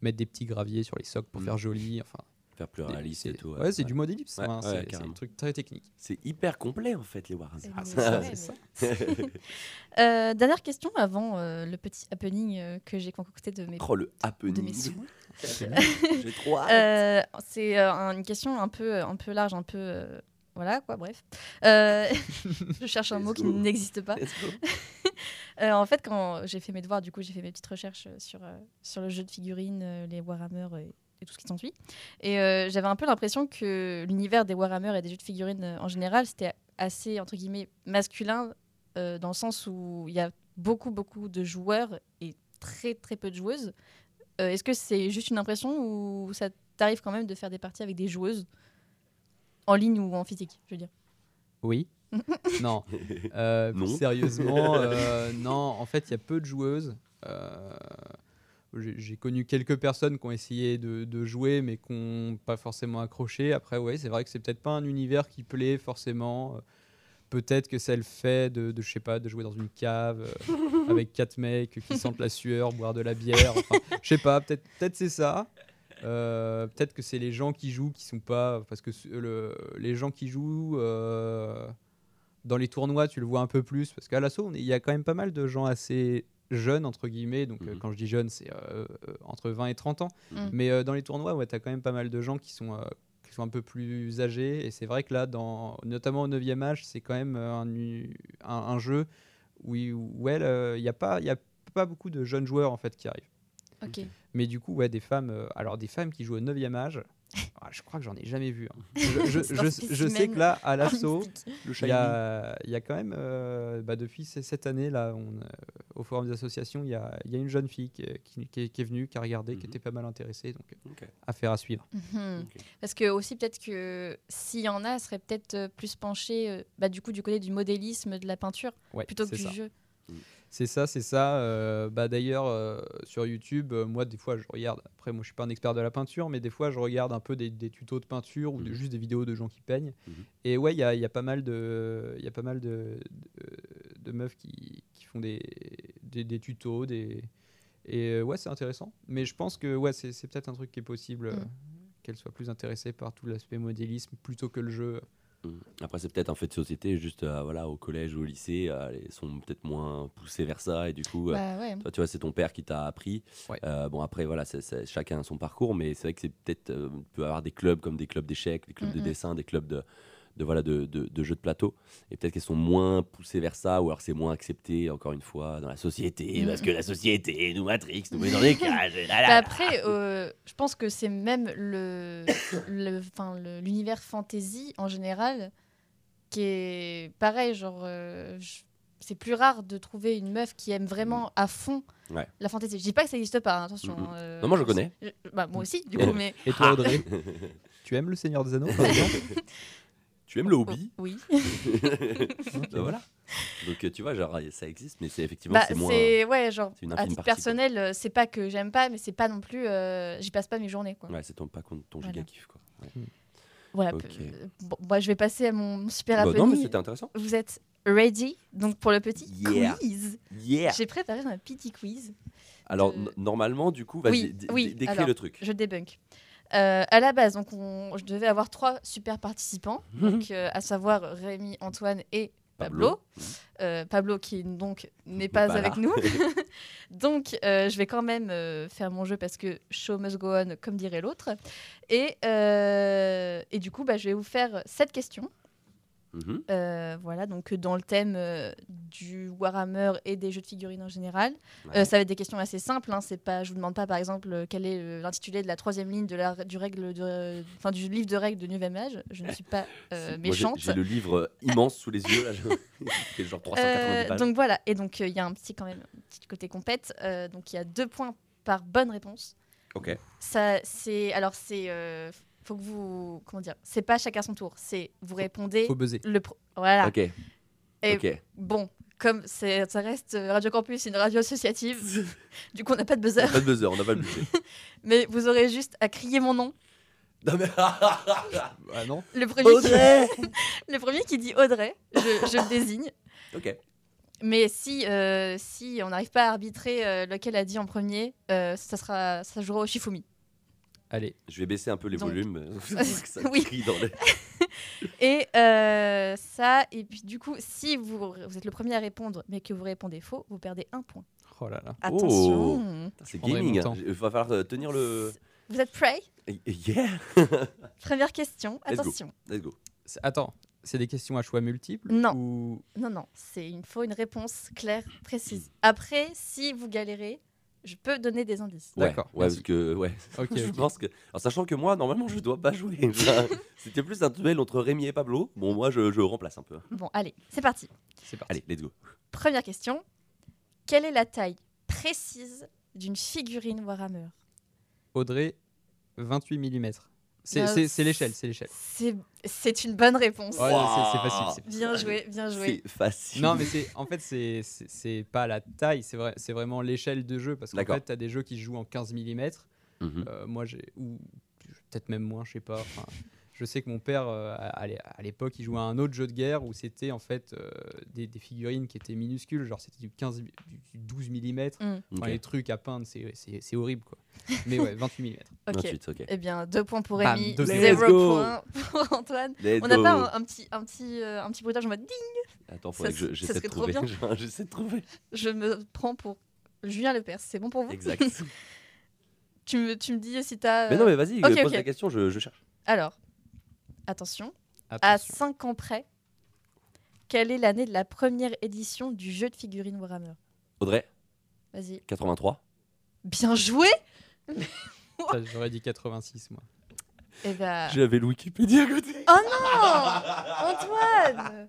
mettre des petits graviers sur les socles pour Mm. faire joli. Enfin, Faire plus des- réaliste et c'est- tout. Ouais, c'est du modélisme. Ouais, hein, ouais, c'est- un truc très technique. C'est hyper complet en fait les. C'est Ah, ça- Euh, dernière question avant euh, le petit happening euh, que j'ai concocté de mes, Oh le de mes happening. J'ai trop hâte. Euh, c'est euh, un- une question un peu, un peu large, un peu. Voilà quoi, bref. Euh, je cherche un mot qui n'existe pas. Euh, en fait, quand j'ai fait mes devoirs, du coup, j'ai fait mes petites recherches sur, euh, sur le jeu de figurines, les Warhammer et, et tout ce qui s'ensuit. Et j'avais un peu l'impression que l'univers des Warhammer et des jeux de figurines en général, c'était assez, entre guillemets, masculin, dans le sens où il y a beaucoup, beaucoup de joueurs et très, très peu de joueuses. Est-ce que c'est juste une impression ou ça t'arrive quand même de faire des parties avec des joueuses? En ligne ou en physique, je veux dire Oui. non. Euh, Non. Sérieusement, euh, non. En fait, il y a peu de joueuses. Euh, j'ai connu quelques personnes qui ont essayé de, de jouer, mais qui n'ont pas forcément accroché. Après, ouais, c'est vrai que c'est peut-être pas un univers qui plaît forcément. Peut-être que ça le fait de, de, je sais pas, de jouer dans une cave euh, avec quatre mecs qui sentent la sueur, boire de la bière. Enfin, je sais pas, peut-être peut c'est ça. Euh, peut-être que c'est les gens qui jouent qui sont pas. Parce que le- les gens qui jouent euh, dans les tournois, tu le vois un peu plus. Parce qu'à l'assaut, il y a quand même pas mal de gens assez jeunes, entre guillemets. Donc, euh, Mhm. quand je dis jeunes, c'est euh, euh, entre 20 et 30 ans. Mhm. Mais euh, dans les tournois, ouais, tu as quand même pas mal de gens qui sont, euh, qui sont un peu plus âgés. Et c'est vrai que là, dans, notamment au 9e âge, c'est quand même un, un, un jeu où il n'y a, pas- il y a pas beaucoup de jeunes joueurs en fait, qui arrivent. Ok. Mais du coup, ouais, des femmes, euh, alors des femmes qui jouent au 9e âge, ah, je crois que j'en ai jamais vu. hein. Je, je- C'est un je- je sais que là, à l'assaut, Mystique. Le il y a, il y a quand même, euh, bah, depuis cette année, là, on, euh, au Forum des associations, il y a, il y a une jeune fille qui, est- qui- qui est, qui est venue, qui a regardé, qui Mhm. était pas mal intéressée. Donc, affaire à suivre. Mhm. Parce que aussi peut-être que s'il y en a, serait peut-être plus penché euh, bah, du coup du côté du modélisme, de la peinture, Ouais, plutôt que du ça. jeu. C'est ça, c'est ça. Euh, bah, D'ailleurs, euh, sur YouTube, euh, moi, des fois, je regarde. Après, moi, je suis pas un expert de la peinture, mais des fois, je regarde un peu des, des tutos de peinture ou de- Mhm. juste des vidéos de gens qui peignent. Mhm. Et ouais, il y a, il y a pas mal de, il y a pas mal de, de, de meufs qui, qui font des, des, des tutos, des et euh, ouais, c'est intéressant. Mais je pense que ouais, c'est peut-être un truc qui est possible. Mhm. qu'elle soit plus intéressée par tout l'aspect modélisme plutôt que le jeu. Mm. Après, c'est peut-être un fait de société, juste euh, voilà, au collège ou au lycée, euh, ils sont peut-être moins poussés vers ça, et du coup, euh, Bah ouais. toi, tu vois, c'est ton père qui t'a appris. Ouais. Euh, bon, après, voilà, c'est- c'est- chacun a son parcours, mais c'est vrai que c'est peut-être, euh, peut avoir des clubs comme des clubs d'échecs, des clubs de Mhm. dessin, des clubs de, de, voilà, de, de- de jeux de plateau, et peut-être qu'elles sont moins poussées vers ça, ou alors c'est moins accepté, encore une fois, dans la société, Mhm. parce que la société nous matrix, nous met dans des cages. et là, là, Bah là. après, euh, je pense que c'est même le, l'univers fantasy en général qui est pareil, genre euh, je- c'est plus rare de trouver une meuf qui aime vraiment à fond Ouais. la fantasy. Je dis pas que ça n'existe pas, hein, attention. Euh, Non, moi, je connais. je- bah, moi aussi, du coup, mais Et toi, Audrey, tu aimes le Seigneur des Anneaux par exemple? Tu aimes le oh, hobby? Oui. Bah voilà. Donc, tu vois, genre, ça existe, mais c'est effectivement, Bah, c'est moins. c'est ouais, genre une à titre personnel, euh, c'est pas que j'aime pas, mais c'est pas non plus, euh, j'y passe pas mes journées, quoi. Ouais, c'est ton, pas ton, Voilà. giga kiff, quoi. Ouais. Voilà. Ok. peu- euh, bon, moi, je vais passer à mon super Bah, non, mais c'était intéressant. Vous êtes ready? Donc pour le petit Yeah. quiz. Yeah. J'ai préparé un petit quiz. Alors, de- normalement, du coup, vas-y, Oui, décris alors, le truc. Je débunk. Euh, à la base, donc on, je devais avoir trois super participants, donc, euh, à savoir Rémi, Antoine et Pablo. Euh, Pablo qui donc n'est pas avec nous. donc euh, je vais quand même euh, faire mon jeu parce que show must go on, comme dirait l'autre. Et, euh, et du coup, bah, je vais vous faire sept questions. Mhm. Euh, voilà, donc dans le thème euh, du Warhammer et des jeux de figurines en général. Ouais. Euh, ça va être des questions assez simples. Hein, c'est pas, je vous demande pas par exemple euh, quel est euh, l'intitulé de la troisième ligne de la, du, règle de, du livre de règles de Nouvel Âge. Je ne suis pas euh, méchante. J'ai le livre euh, immense sous les yeux. Là, je- genre 390 Euh, pages. donc voilà, et donc euh, il y a un petit quand même un petit côté compète. Euh, donc il y a deux points par bonne réponse. Ok. Ça, c'est alors c'est euh, faut que vous comment dire, c'est pas chacun son tour. C'est vous répondez Faut buzzer. le pro- voilà. Ok. Et Ok. bon, comme ça reste euh, Radio Campus, une radio associative. du coup on n'a pas de buzzer, Pas de buzzer, on n'a pas le budget. mais vous aurez juste à crier mon nom. non mais. Ah non Le premier, qui, Audrey le premier qui dit Audrey, je, je le désigne. Ok. Mais si, euh, si on n'arrive pas à arbitrer euh, lequel a dit en premier, euh, ça, sera, ça jouera au Shifumi. Allez, Je vais baisser un peu les Donc- volumes. ça Oui. crie dans les... Et euh, ça, et puis du coup, si vous, vous êtes le premier à répondre, mais que vous répondez faux, vous perdez un point. oh là là. Attention C'est prendrai gaming. hein. Il va falloir euh, tenir le. Vous êtes prêts? Yeah Première question, Let's go. attention. Let's go. C'est- Attends, c'est des questions à choix multiples Non. Ou... Non, non, c'est il faut une réponse claire, précise. Après, si vous galérez, je peux donner des indices. Ouais, D'accord, Ouais, merci. parce que. Ouais. Ok, je ok. pense que. Alors, sachant que moi, normalement, je dois pas jouer. C'était plus un duel entre Rémi et Pablo. Bon, moi, je, je remplace un peu. Bon, allez, c'est parti. C'est parti. Allez, let's go. Première question. Quelle est la taille précise d'une figurine Warhammer? Audrey, 28 mm. C'est Euh, c'est- l'échelle, c'est l'échelle. C'est c'est une bonne réponse. Ouais, c'est- c'est facile. Bien joué, bien joué. C'est facile. Non, mais c'est en fait, c'est- c'est c'est pas la taille, c'est vrai, c'est vraiment l'échelle de jeu. Parce qu'en fait, tu as des jeux qui se jouent en 15 mm. Mhm. moi, j'ai. Ou peut-être même moins, je sais pas. Je sais que mon père, euh, à l'é- à l'époque, il jouait à un autre jeu de guerre où c'était en fait euh, des, des figurines qui étaient minuscules, genre c'était du 15, du, du 12 mm. Mm. Les trucs à peindre, c'est- horrible quoi. Mais ouais, 28 mm. Ok. 28, ok. Eh bien, deux points pour Rémi, zéro point pour Antoine. Let's On n'a pas un, un petit, un petit, euh, un petit bruitage en mode ding. Attends, faudrait Ça, que je- j'essaie de serait trop trouver. bien. J'essaie de trouver. Je me prends pour Julien Lepers. C'est bon pour vous Exact. tu, me, tu me dis si t'as. mais non, mais vas-y, ok, pose la question, je, je cherche. Alors, attention. À Attention. 5 ans près, quelle est l'année de la première édition du jeu de figurines Warhammer? Audrey, Vas-y. 83. Bien joué J'aurais dit 86 moi. Eh ben. J'avais le Wikipédia à côté. Oh non Antoine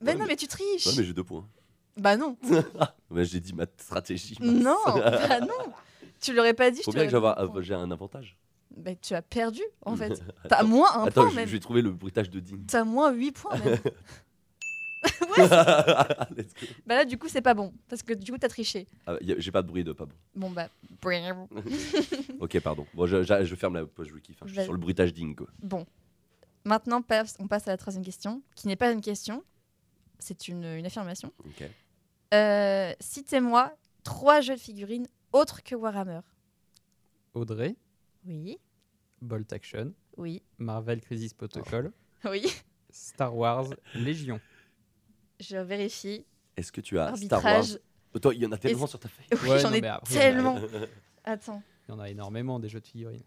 Mais non, mais- mais tu triches Ouais, mais j'ai deux points. Bah non Ouais, j'ai dit ma stratégie. Non Bah non Tu l'aurais pas dit, je Faut bien que j'ai un avantage. Bah, tu as perdu, en fait. T'as moins un Attends, point, je, même. je vais trouver le bruitage de Dean. T'as moins 8 points, même. Let's go. bah là, du coup, c'est pas bon. Parce que du coup, t'as triché. Ah, y a- j'ai pas de bruit de pas bon. Bon, bah. Ok, pardon. Bon, je, je- je ferme la page wiki. Enfin, je suis Vas-y. sur le bruitage Dean, quoi. Bon. Maintenant, passe- on passe à la troisième question, qui n'est pas une question, c'est une, une affirmation. Ok. Euh, Citez-moi trois jeux de figurines autres que Warhammer. Audrey, Oui, Bolt Action, oui, Marvel Crisis Protocol, oui. Star Wars, Légion. Je vérifie. Est-ce que tu as Star Wars Arbitrage. Toi, il y en a tellement sur ta feuille. Oui, Ouais, j'en ai tellement. Attends. Il y en a énormément des jeux de figurines.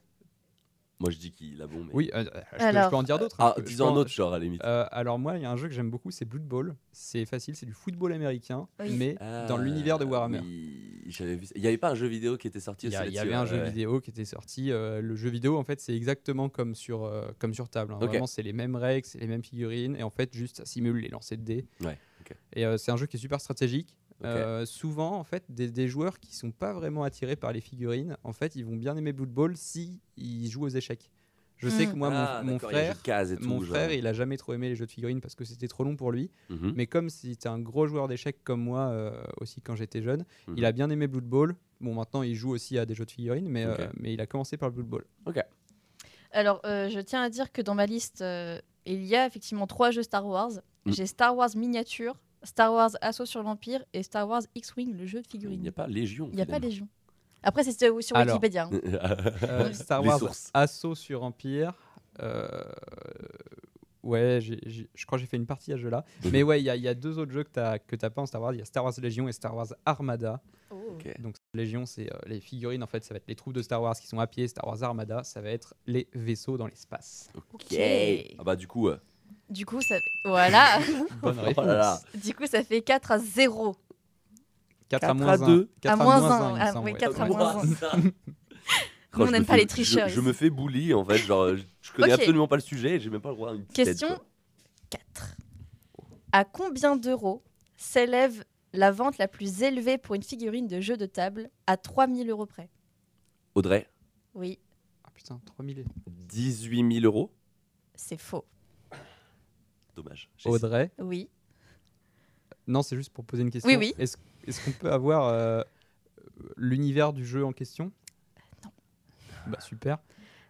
Moi, je dis qu'il a bon, mais. Oui, euh, je, peux, je Alors, peux en dire d'autres. hein. Ah, peux un autre, genre, à la limite. Euh, alors moi, il y a un jeu que j'aime beaucoup, c'est Blood Bowl. C'est facile, c'est du football américain, Oui. mais dans Ah, l'univers de Warhammer. oui, j'avais vu ça. Il y avait pas un jeu vidéo qui était sorti Il y, aussi a- il y avait un ouais, jeu vidéo qui était sorti. euh, le jeu vidéo, en fait, c'est exactement comme sur, euh, comme sur table. hein. Vraiment, c'est les mêmes règles, c'est les mêmes figurines. Et en fait, juste, ça simule les lancers de dés. Ouais. Et euh, c'est un jeu qui est super stratégique. Ok. Euh, souvent, en fait, des, des joueurs qui sont pas vraiment attirés par les figurines, en fait, ils vont bien aimer Blood Bowl si ils jouent aux échecs. Je sais Hmm. que moi, mon- Ah, mon, frère, tout, mon genre. frère, il a jamais trop aimé les jeux de figurines parce que c'était trop long pour lui. Mhm, Mais comme c'était un gros joueur d'échecs comme moi euh, aussi quand j'étais jeune, mhm. il a bien aimé Blood Bowl. Bon, maintenant il joue aussi à des jeux de figurines, mais, Ok. euh, mais il a commencé par le Blood Bowl. Alors, euh, je tiens à dire que dans ma liste, euh, il y a effectivement trois jeux Star Wars. Mm. J'ai Star Wars Miniature, Star Wars Assaut sur l'Empire et Star Wars X-Wing, le jeu de Il figurines. n'y a pas Légion. Il n'y a pas. Légion. Après, c'est sur Alors. Wikipédia. hein. Euh, Star Wars. Assaut sur Empire. euh, Ouais, je crois que j'ai fait une partie à ce jeu-là. Mais ouais, il y, a- il y a deux autres jeux que tu n'as que t'as pas en Star Wars. Il y a Star Wars Légion et Star Wars Armada. Oh. Ok. Donc Légion, c'est euh, les figurines, en fait, ça va être les troupes de Star Wars qui sont à pied. Star Wars Armada, ça va être les vaisseaux dans l'espace. Ok. Ah bah du coup, euh, Du coup, ça voilà. Bonne oh réponse. du coup, ça fait 4 à 0. 4 4 à à moins 1. deux. 4 À moins un, il me ah, semble, oui, ouais. quatre à Moi, moins un. ça. Nous, on je n'aime me pas fais- les tricheurs Je, je me fais bully en fait, genre je, je connais Ok. absolument pas le sujet et j'ai même pas le droit à une Question quoi. 4. À combien d'euros s'élève la vente la plus élevée pour une figurine de jeu de table à 3000 euros près? Audrey, Oui, Ah putain, 3000. 18 000 euros. c'est faux. Dommage. Audrey. Oui. Non, c'est juste pour poser une question. Oui, oui. Est-ce qu'on peut avoir euh, l'univers du jeu en question? Non. Bah super.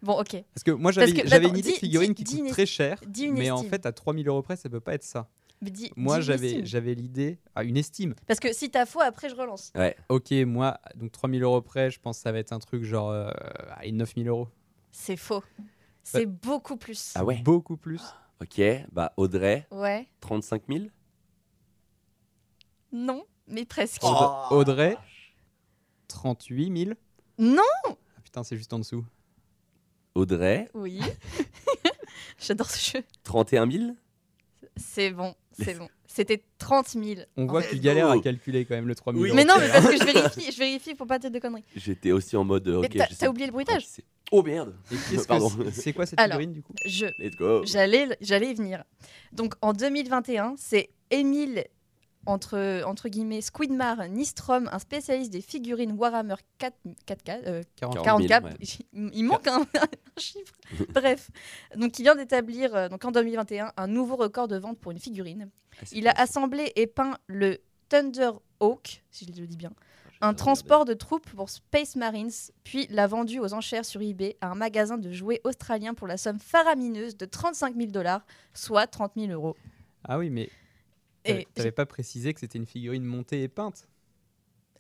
Bon, ok. Parce que moi j'avais une idée de figurine dis- qui dis coûte très cher, Dis une mais en fait à 3000 euros près ça peut pas être ça. Mais dis- Moi j'avais l'idée à une estime. Parce que si t'as faux, après je relance. Ok, moi donc 3000 euros près, je pense que ça va être un truc genre euh, allez, 9000 euros. C'est faux. C'est beaucoup plus. Ah ouais. Beaucoup plus. Ok, bah Audrey, Ouais. 35 000. Non, mais presque. Oh. Audrey 38 000. Non Ah, putain, c'est juste en dessous. Audrey, Oui. J'adore ce jeu. 31 000. C'est bon, c'est bon. C'était 30 000. On voit que tu galères à calculer quand même le 3000 Oui. euros. Mais non, mais hein. parce que je vérifie, je vérifie pour pas te dire de conneries. J'étais aussi en mode. euh, Mais ok, t'as- je sais t'as oublié le bruitage c'est. Oh merde. C'est- quoi cette Alors. figurine du coup? Je, Let's go. j'allais, j'allais y venir. Donc en 2021, c'est Émile entre, entre guillemets Squidmar Nistrom, un spécialiste des figurines Warhammer 4, 4K, euh, 40 40 40K. ouais. Il manque un, un chiffre. Bref, donc il vient d'établir euh, donc en 2021 un nouveau record de vente pour une figurine. Ah, Il a assemblé et peint le Thunderhawk, si je le dis bien, un transport de troupes pour Space Marines, puis l'a vendu aux enchères sur eBay à un magasin de jouets australien pour la somme faramineuse de 35 000 dollars, soit 30 000 euros. Ah oui, mais t'avais pas précisé que c'était une figurine montée et peinte.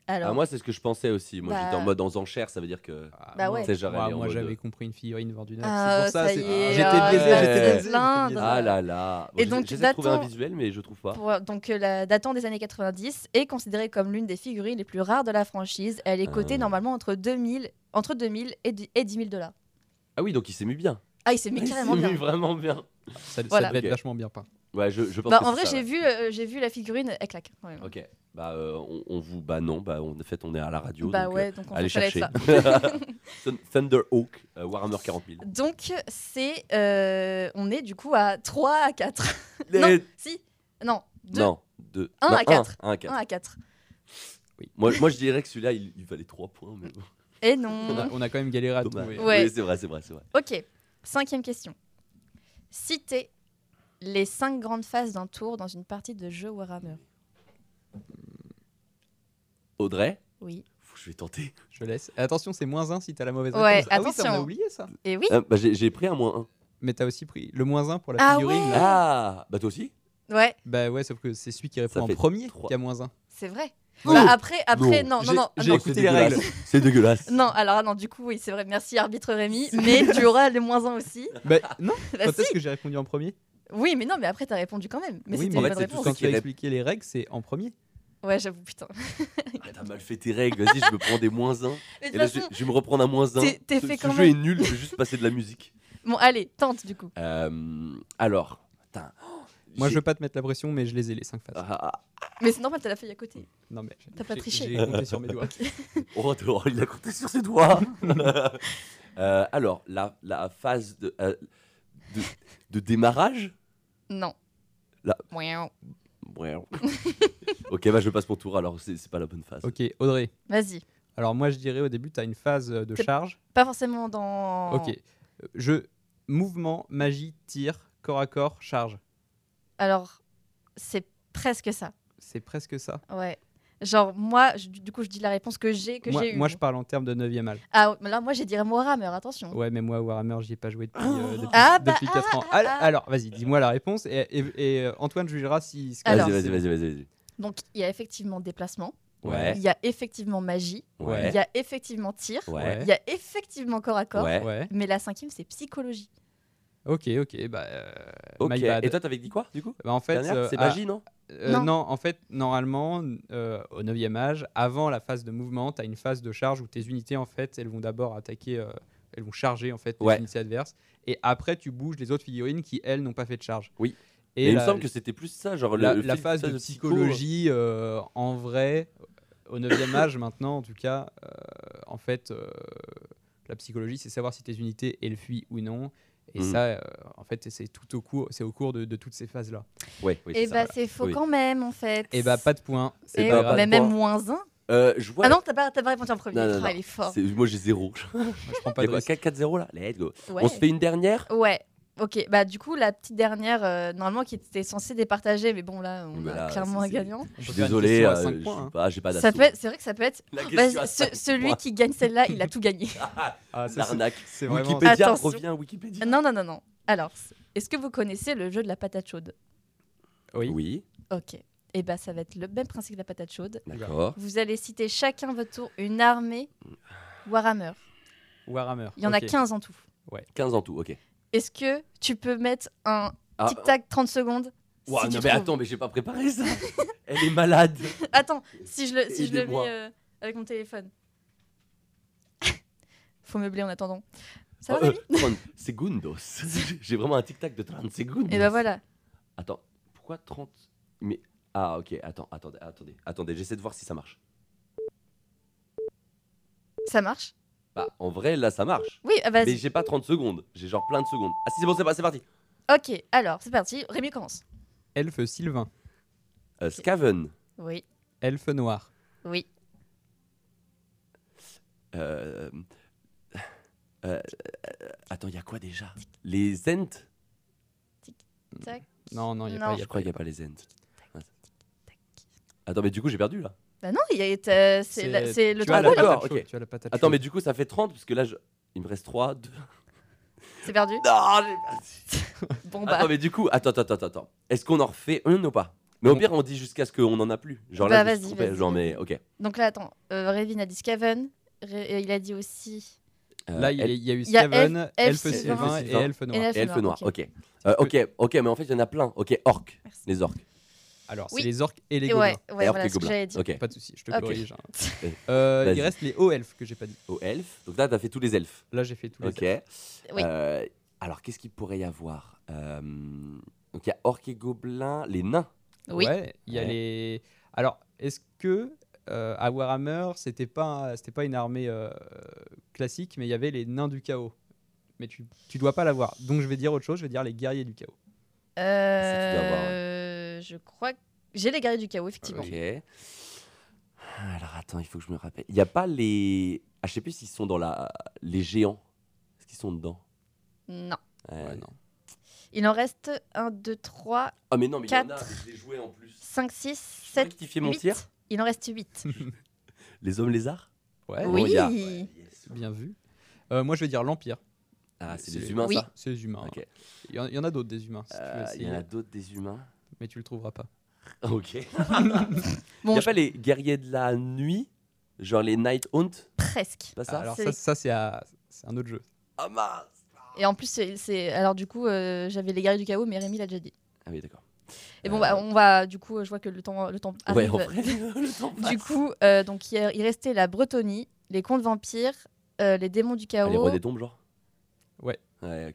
Alors, Ah, moi, c'est ce que je pensais aussi. Moi, Bah- j'étais en mode en enchères, ça veut dire que. Ah, Bah ouais. Genre, moi, j'avais compris une figurine vendue neuve. Ah, c'est pour ça. ça c'est- y est, J'étais ah, biaisé, il j'étais biaisé. Ah là là. Bon, Et j'ai- donc, j'essaie de trouver un visuel, mais je trouve pas. pour- donc euh, la datant des années 90 est considérée comme l'une des figurines les plus rares de la franchise. Elle est cotée Ah. normalement entre 2000, entre 2000 et, dix- et 10 000 dollars. Ah oui, donc il s'est mis bien. Ah, il s'est mis il carrément s'est bien. mis vraiment bien. Ça, ça Voilà. devait être vachement bien peint. Ouais, je, je pense Bah, que en vrai, j'ai vu, euh, j'ai vu la figurine, elle claque. quand même. Ok. Bah, euh, on, on vous. Bah non, bah, on- en fait, on est à la radio. Bah donc, ouais, donc on euh, allez chercher. ça. Thun- Thunderhawk, euh, Warhammer 40 000. Donc, c'est. euh, on est du coup à 3 à 4. non, Les- si. Non, 2. Non, deux. Un non, à quatre. un à quatre. 1 à 4. Moi, moi, je dirais que celui-là, il, il valait 3 points. Mais... Et On non. a, on a quand même galéré à Dommage. trouver. Ouais. Oui, c'est vrai, c'est vrai, c'est vrai. Ok, cinquième question. Citez les 5 grandes phases d'un tour dans une partie de jeu Warhammer. Audrey, Oui. Je vais tenter. Je laisse. Attention, c'est moins 1 si t'as la mauvaise Ouais, réponse. Ah oui, ça, on a attention. oublié ça. Et oui, Ah, bah, j'ai j'ai pris un moins 1. Mais t'as aussi pris le moins 1 pour la Ah figurine. ouais. Ah, bah toi aussi ouais, Bah ouais, sauf que c'est celui qui répond Ça en premier trois. qui a moins 1. c'est vrai. Oh Bah, après, après, non, non, non. j'ai non. écouté c'est les règles. C'est dégueulasse. Non, alors non, du coup, oui, c'est vrai. Merci, arbitre Rémi. Mais tu auras le moins 1 aussi. Bah non, Bah, quand si. est-ce que j'ai répondu en premier? Oui, mais non, mais après, t'as répondu quand même. Mais Oui, c'était en fait, c'est tout Quand qui tu as expliqué les règles, c'est en premier. Ouais, j'avoue, putain. Ah, T'as mal fait tes règles, vas-y, je me prends des moins 1. Mais de Et là, je, vais me reprendre un moins 1. t'es- t'es ce fait ce quand jeu même. est nul, je vais juste passer de la musique. bon, allez, tente du coup. Euh, alors, putain. Moi, j'ai- je veux pas te mettre la pression, mais je les ai les 5 phases. Ah, ah, Mais c'est normal, t'as la feuille à côté. Non, mais j'ai- T'as pas triché. J'ai compté sur mes doigts. oh, oh, il a compté sur ses doigts. Euh, alors, la, la phase de, euh, de, de démarrage? Non. Là. Ok, bah je passe mon tour, alors c'est pas la bonne phase. Ok, Audrey. Vas-y. Alors moi, je dirais au début, tu as une phase euh, de charge. Pas forcément dans. Ok. Je mouvement, magie, tir, corps à corps, charge. Alors, c'est presque ça. C'est presque ça. Ouais. Genre, moi, je- du coup, je dis la réponse que j'ai que Moi, j'ai eue. moi, je parle en termes de 9e âge. Ah, là, moi, j'ai dit Warhammer, attention. Ouais, mais moi, Warhammer, j'y ai pas joué depuis, euh, depuis, Ah, bah, depuis 4 ans. ah, Al- ah. Alors, vas-y, dis-moi la réponse et, et- et, euh, Antoine jugera si. Alors. Vas-y, vas-y, vas-y, vas-y. Donc, il y a effectivement déplacement. Ouais. Il y a effectivement magie. Ouais. Il y a effectivement tir. Ouais. Il y a effectivement corps à corps. Ouais. Ouais. Mais la cinquième, c'est psychologie. Ok, ok, bah. euh, Ok. my bad. Et toi, t'avais dit quoi du coup? Bah, en fait, Dernière, euh, c'est ah, magie, non? Euh, Non. non. en fait, normalement, euh, au 9e âge, avant la phase de mouvement, tu as une phase de charge où tes unités, en fait, elles vont d'abord attaquer, euh, elles vont charger, en fait, les Ouais. unités adverses. Et après, tu bouges les autres figurines qui, elles, n'ont pas fait de charge. Oui. Et il me semble que c'était plus ça, genre la, le, la phase de psycho. psychologie, en vrai, au 9e âge, maintenant, en tout cas, en fait, la psychologie, c'est savoir si tes unités, elles fuient ou non. Et Mhm. ça, euh, en fait, c'est tout au cours, c'est au cours de, de toutes ces phases-là. Ouais, oui, Et ça, bah voilà. c'est faux Oui. quand même en fait. Et bah, pas de points. Eh Et bah, mais même point. moins un. Euh, je vois. Ah non, t'as pas, t'as pas répondu en premier. Non, non, non. il est fort. C'est- Moi j'ai zéro. Moi, je prends pas de a quoi, risque. 4-4-0 là Let's go. Ouais. On se fait une dernière? Ouais. Ok, bah du coup la petite dernière, euh, normalement qui était censée départager, mais bon là on a clairement un gagnant. Je suis désolé, euh, je sais hein. pas, j'ai pas Ça d'assaut. peut être, c'est vrai que ça peut être. La Vas-y, question à ce- cinq celui points. qui gagne celle-là, il a tout gagné. Ah, ça, c'est- L'arnaque. c'est vraiment. Wikipédia Attention. revient Wikipédia. non non non non. Alors, est-ce que vous connaissez le jeu de la patate chaude? Oui. Oui, Ok. Et bah ça va être le même principe que la patate chaude. d'accord. Vous allez citer chacun votre tour une armée Warhammer. Warhammer. Il y en a ok. 15 en tout. 15 en tout, ok. Est-ce que tu peux mettre un Ah, tic-tac 30 secondes si non, tu mais trouves attends, mais j'ai pas préparé ça. Elle est malade. Attends, si je le, si je le mets euh, avec mon téléphone. Faut meubler en attendant. Ça Oh, va, euh, Rémi 30 segundos. J'ai vraiment un tic-tac de 30 secondes. Et bah voilà. Attends, pourquoi 30 Mais ah ok, attends, attendez, attendez, attendez, j'essaie de voir si ça marche. Ça marche? Bah en vrai là ça marche. Oui, ah, Mais vas-y. j'ai pas 30 secondes, j'ai genre plein de secondes. Ah si c'est bon, c'est pas- c'est parti. Ok, alors c'est parti. Rémi commence. Elfe Sylvain. Euh, Scaven, Oui, Elfe noir. oui. euh, euh, euh, attends, il y a quoi déjà? Les Ent Tac. Non, non, il y a Non. pas. y Je a crois qu'il n'y a pas les Ent. Ouais. Attends, mais du coup j'ai perdu là. Bah non, il y a, euh, c'est la- c'est le tu as la roule. d'accord, ok. Tu as la patate Attends, chaude. mais du coup ça fait 30 parce que là je... il me reste 3, 2. C'est perdu. Non, j'ai perdu. Bon bah. Attends, mais du coup, attends, attends, attends, attends. Est-ce qu'on en refait une ou pas? Mais au pire, on dit jusqu'à ce qu'on en a plus. Genre Bah, là, je me suis vas-y, trompé. vas-y, Genre, mais ok. Donc là, attends. Euh, Révin a dit Scaven. Ré- il a dit aussi. Euh, Là, il y, a- El- il y a eu il y a Scaven, Elfe- Elfe Elfe Sylvain et. Elfe noir. Et Elfe Elfe noir, ok. ok. Euh, ok, ok, mais en fait, il y en a plein. Ok, orques, Merci. les orques. Alors, c'est les orques et les gobelins. ouais, voilà et ce que j'allais dire. Ok. Pas de souci, je te corrige. hein. Euh, il reste les hauts elfes que j'ai pas dit. Aux elfes. Donc là, t'as fait tous les elfes. Là, j'ai fait tous les Ok. elfes. Oui. Euh, alors, qu'est-ce qu'il pourrait y avoir Euh, Donc, il y a orques et gobelins, les nains. Oui. Ouais, il y a Ouais. les. Alors, est-ce que euh, à Warhammer, c'était pas c'était pas une armée euh, classique, mais il y avait les nains du chaos. Mais tu tu dois pas l'avoir. Donc je vais dire autre chose. Je vais dire les guerriers du chaos. Ça, tu dois avoir, Euh, je crois que j'ai les guerriers du chaos, effectivement. Ok. Alors, attends, il faut que je me rappelle. Il n'y a pas les. Ah, je sais plus s'ils sont dans la. Les géants. Est-ce qu'ils sont dedans? Non. Euh, Ouais, non. Il en reste 1, 2, 3, Ah, mais non, mais il y en a, Quatre. je l'ai joué en plus. 5, 6, Je peux 7, rectifier mon 8. tir? Il en reste 8. Les hommes lézards? Ouais, Oui. Bon, a- bien vu. Euh, moi, je vais dire l'empire. Ah, c'est des humains, Oui. ça? C'est les humains. Ok. Il y en, il y en a d'autres des humains. si tu veux Euh, Il y en a d'autres des humains? Mais tu le trouveras pas. Ok. Il Bon, n'y a je- pas les guerriers de la nuit Genre les Night Hunt presque. Pas ça? Alors c'est ça, c'est à- un autre jeu. Ah mince Et en plus, c'est-. Alors, du coup, euh, j'avais les guerriers du chaos, mais Rémi l'a déjà dit. Ah oui, d'accord. Et bon, Euh, bah, on va. Du coup, je vois que le temps, le temps Ouais, arrive. en vrai, le temps passe. Du coup, euh, donc il, il restait la Bretonie, les contes vampires, euh, les démons du Ah, chaos, les rois des tombes, genre? Ouais.